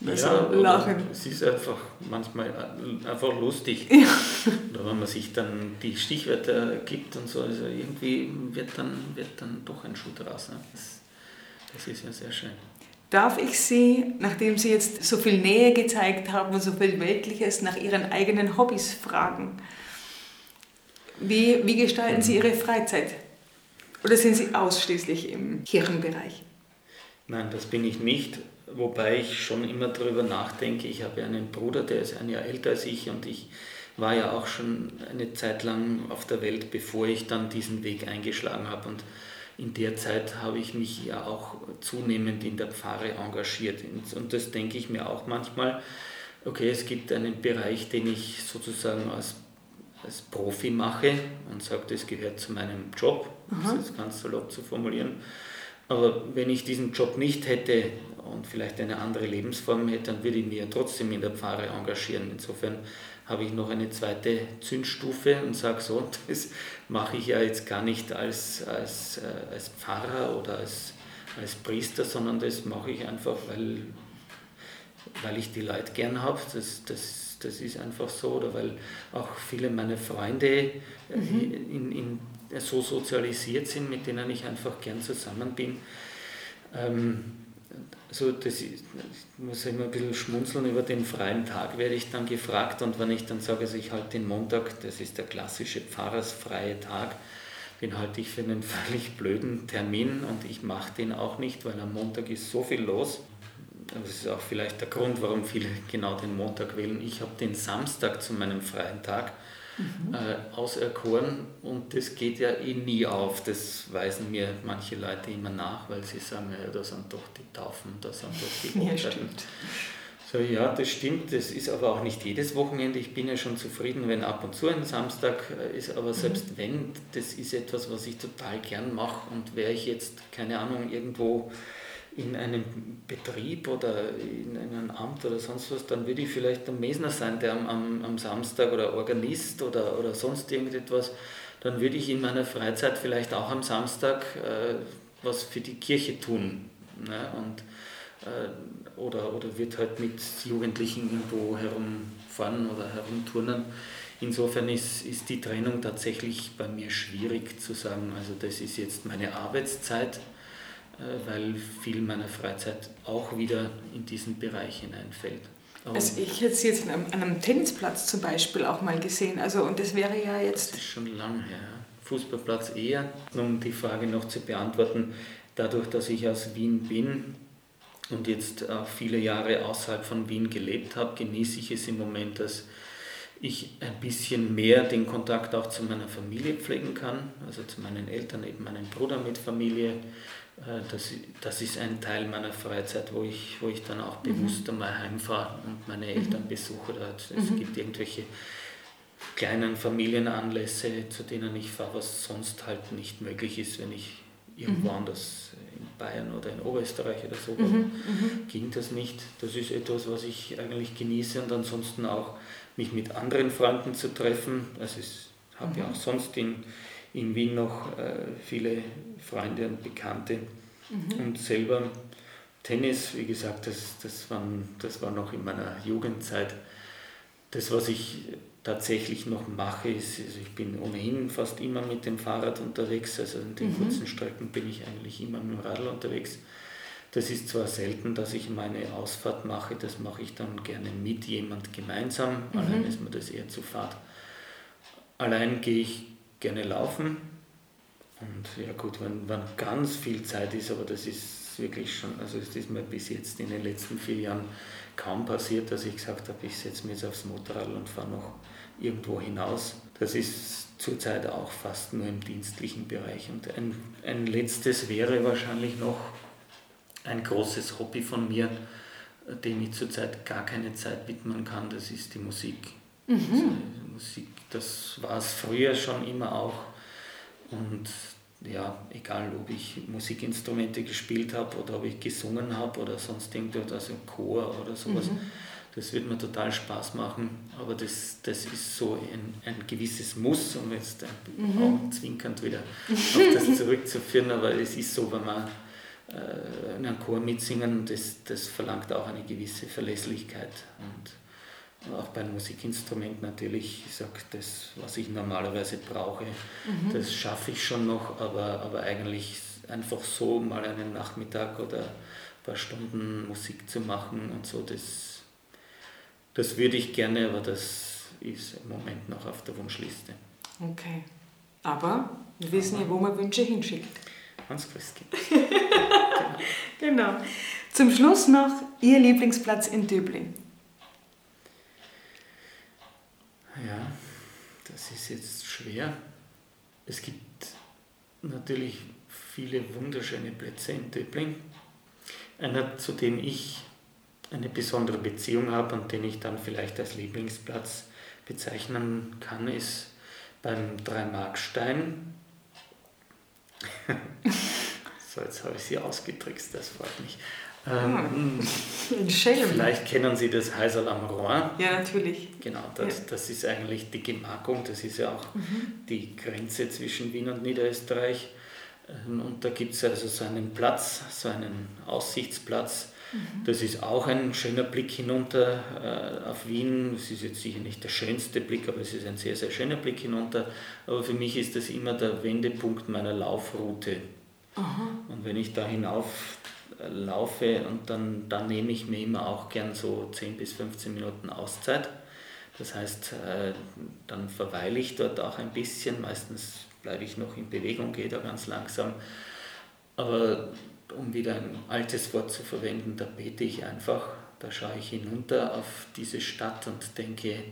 Also ja, lachen. Es ist einfach manchmal äh, einfach lustig. Ja. Wenn man sich dann die Stichwörter gibt und so, also irgendwie wird dann, wird dann doch ein Schuh draus. Ne? Das, das ist ja sehr schön. Darf ich Sie, nachdem Sie jetzt so viel Nähe gezeigt haben und so viel Weltliches, nach Ihren eigenen Hobbys fragen? Wie, wie gestalten Sie Ihre Freizeit? Oder sind Sie ausschließlich im Kirchenbereich? Nein, das bin ich nicht. Wobei ich schon immer darüber nachdenke, ich habe einen Bruder, der ist ein Jahr älter als ich und ich war ja auch schon eine Zeit lang auf der Welt, bevor ich dann diesen Weg eingeschlagen habe. Und in der Zeit habe ich mich ja auch zunehmend in der Pfarre engagiert. Und das denke ich mir auch manchmal, okay, es gibt einen Bereich, den ich sozusagen als, als Profi mache und sage, das gehört zu meinem Job, um es jetzt ganz salopp zu formulieren. Aber wenn ich diesen Job nicht hätte und vielleicht eine andere Lebensform hätte, dann würde ich mich ja trotzdem in der Pfarre engagieren. Insofern habe ich noch eine zweite Zündstufe und sage so, das mache ich ja jetzt gar nicht als, als, äh, als Pfarrer oder als, als Priester, sondern das mache ich einfach, weil, weil ich die Leute gern habe. Das, das, das ist einfach so. Oder weil auch viele meiner Freunde äh, mhm. in, in so sozialisiert sind, mit denen ich einfach gern zusammen bin. Ähm, also das ich muss immer ein bisschen schmunzeln über den freien Tag, werde ich dann gefragt. Und wenn ich dann sage, also ich halte den Montag, das ist der klassische pfarrersfreie Tag, den halte ich für einen völlig blöden Termin und ich mache den auch nicht, weil am Montag ist so viel los. Das ist auch vielleicht der Grund, warum viele genau den Montag wählen. Ich habe den Samstag zu meinem freien Tag mhm. äh, auserkoren und das geht ja eh nie auf. Das weisen mir manche Leute immer nach, weil sie sagen, ja, da sind doch die Taufen, da sind doch die Hochzeiten. Ja, so, ja, das stimmt, das ist aber auch nicht jedes Wochenende. Ich bin ja schon zufrieden, wenn ab und zu ein Samstag äh, ist, aber selbst mhm. wenn, das ist etwas, was ich total gern mache und wäre ich jetzt, keine Ahnung, irgendwo in einem Betrieb oder in einem Amt oder sonst was, dann würde ich vielleicht der Mesner sein, der am, am, am Samstag oder Organist oder, oder sonst irgendetwas, dann würde ich in meiner Freizeit vielleicht auch am Samstag äh, was für die Kirche tun. Ne? Und, äh, oder, oder wird halt mit Jugendlichen irgendwo herumfahren oder herumturnen. Insofern ist, ist die Trennung tatsächlich bei mir schwierig zu sagen, also das ist jetzt meine Arbeitszeit, weil viel meiner Freizeit auch wieder in diesen Bereich hineinfällt. Also ich hätte es jetzt an einem, Tennisplatz zum Beispiel auch mal gesehen. Also und das wäre ja jetzt. Das ist schon lang her. Fußballplatz eher. Um die Frage noch zu beantworten, dadurch, dass ich aus Wien bin und jetzt auch viele Jahre außerhalb von Wien gelebt habe, genieße ich es im Moment, dass ich ein bisschen mehr den Kontakt auch zu meiner Familie pflegen kann, also zu meinen Eltern, eben meinen Bruder mit Familie, äh, das, das ist ein Teil meiner Freizeit, wo ich, wo ich dann auch mhm. bewusst einmal heimfahre und meine mhm. Eltern besuche. Es mhm. gibt irgendwelche kleinen Familienanlässe, zu denen ich fahre, was sonst halt nicht möglich ist, wenn ich irgendwo mhm. anders in Bayern oder in Oberösterreich oder so mhm. mhm. ging das nicht. Das ist etwas, was ich eigentlich genieße und ansonsten auch mich mit anderen Freunden zu treffen. Also ich habe ja auch sonst in in Wien noch äh, viele Freunde und Bekannte mhm. und selber Tennis, wie gesagt, das, das, waren, das war noch in meiner Jugendzeit. Das, was ich tatsächlich noch mache, ist, also ich bin ohnehin fast immer mit dem Fahrrad unterwegs, also in den mhm. kurzen Strecken bin ich eigentlich immer mit dem Radl unterwegs. Das ist zwar selten, dass ich meine Ausfahrt mache, das mache ich dann gerne mit jemand gemeinsam, mhm. allein ist mir das eher zu fad. Allein gehe ich gerne laufen. Und ja gut, wenn, wenn ganz viel Zeit ist, aber das ist wirklich schon, also es ist mir bis jetzt in den letzten vier Jahren kaum passiert, dass ich gesagt habe, ich setze mich jetzt aufs Motorrad und fahre noch irgendwo hinaus. Das ist zurzeit auch fast nur im dienstlichen Bereich. Und ein, ein letztes wäre wahrscheinlich noch ein großes Hobby von mir, dem ich zurzeit gar keine Zeit widmen kann, das ist die Musik. Mhm. Also Musik das war es früher schon immer auch. Und ja, egal ob ich Musikinstrumente gespielt habe oder ob ich gesungen habe oder sonst irgendwas, also Chor oder sowas, mhm. das wird mir total Spaß machen. Aber das, das ist so ein, ein gewisses Muss, um jetzt mhm. zwinkernd wieder auf das zurückzuführen, aber es ist so, wenn man äh, in einem Chor mitsingen, das, das verlangt auch eine gewisse Verlässlichkeit. Und auch beim Musikinstrument natürlich, ich sage, das, was ich normalerweise brauche, mhm. das schaffe ich schon noch, aber, aber eigentlich einfach so mal einen Nachmittag oder ein paar Stunden Musik zu machen und so, das, das würde ich gerne, aber das ist im Moment noch auf der Wunschliste. Okay. Aber wir wissen ja, wo man Wünsche hinschickt. Hans Christkind. genau. Zum Schluss noch Ihr Lieblingsplatz in Döbling. Ja, das ist jetzt schwer. Es gibt natürlich viele wunderschöne Plätze in Döbling. Einer, zu dem ich eine besondere Beziehung habe und den ich dann vielleicht als Lieblingsplatz bezeichnen kann, ist beim Dreimarkstein. so, jetzt habe ich sie ausgetrickst, das freut mich. Ähm, ah, vielleicht kennen Sie das Heisel am Rohr. Ja, natürlich. Genau, das, ja. das ist eigentlich die Gemarkung, das ist ja auch mhm. die Grenze zwischen Wien und Niederösterreich. Ähm, und da gibt es also so einen Platz, so einen Aussichtsplatz. Mhm. Das ist auch ein schöner Blick hinunter äh, auf Wien. Es ist jetzt sicher nicht der schönste Blick, aber es ist ein sehr, sehr schöner Blick hinunter. Aber für mich ist das immer der Wendepunkt meiner Laufroute. Aha. Und wenn ich da hinauf laufe und dann, dann nehme ich mir immer auch gern so 10 bis 15 Minuten Auszeit. Das heißt, äh, dann verweile ich dort auch ein bisschen. Meistens bleibe ich noch in Bewegung, gehe da ganz langsam. Aber um wieder ein altes Wort zu verwenden, da bete ich einfach. Da schaue ich hinunter auf diese Stadt und denke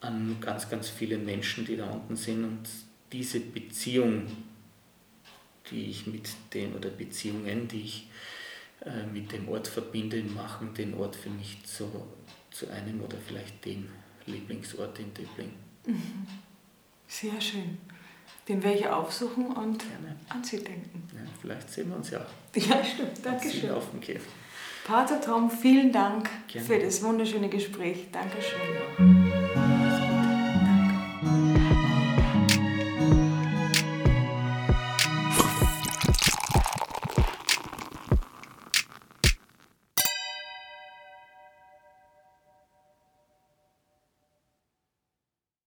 an ganz, ganz viele Menschen, die da unten sind und diese Beziehung, die ich mit den oder Beziehungen, die ich äh, mit dem Ort verbinde, machen den Ort für mich zu, zu einem oder vielleicht dem Lieblingsort in Döbling. Mhm. Sehr schön. Den werde ich aufsuchen und Gerne. an Sie denken. Ja, vielleicht sehen wir uns ja. Ja, stimmt. Dankeschön. Auf dem Käfer. Pater Tom, vielen Dank Gerne. für das wunderschöne Gespräch. Dankeschön. Ja.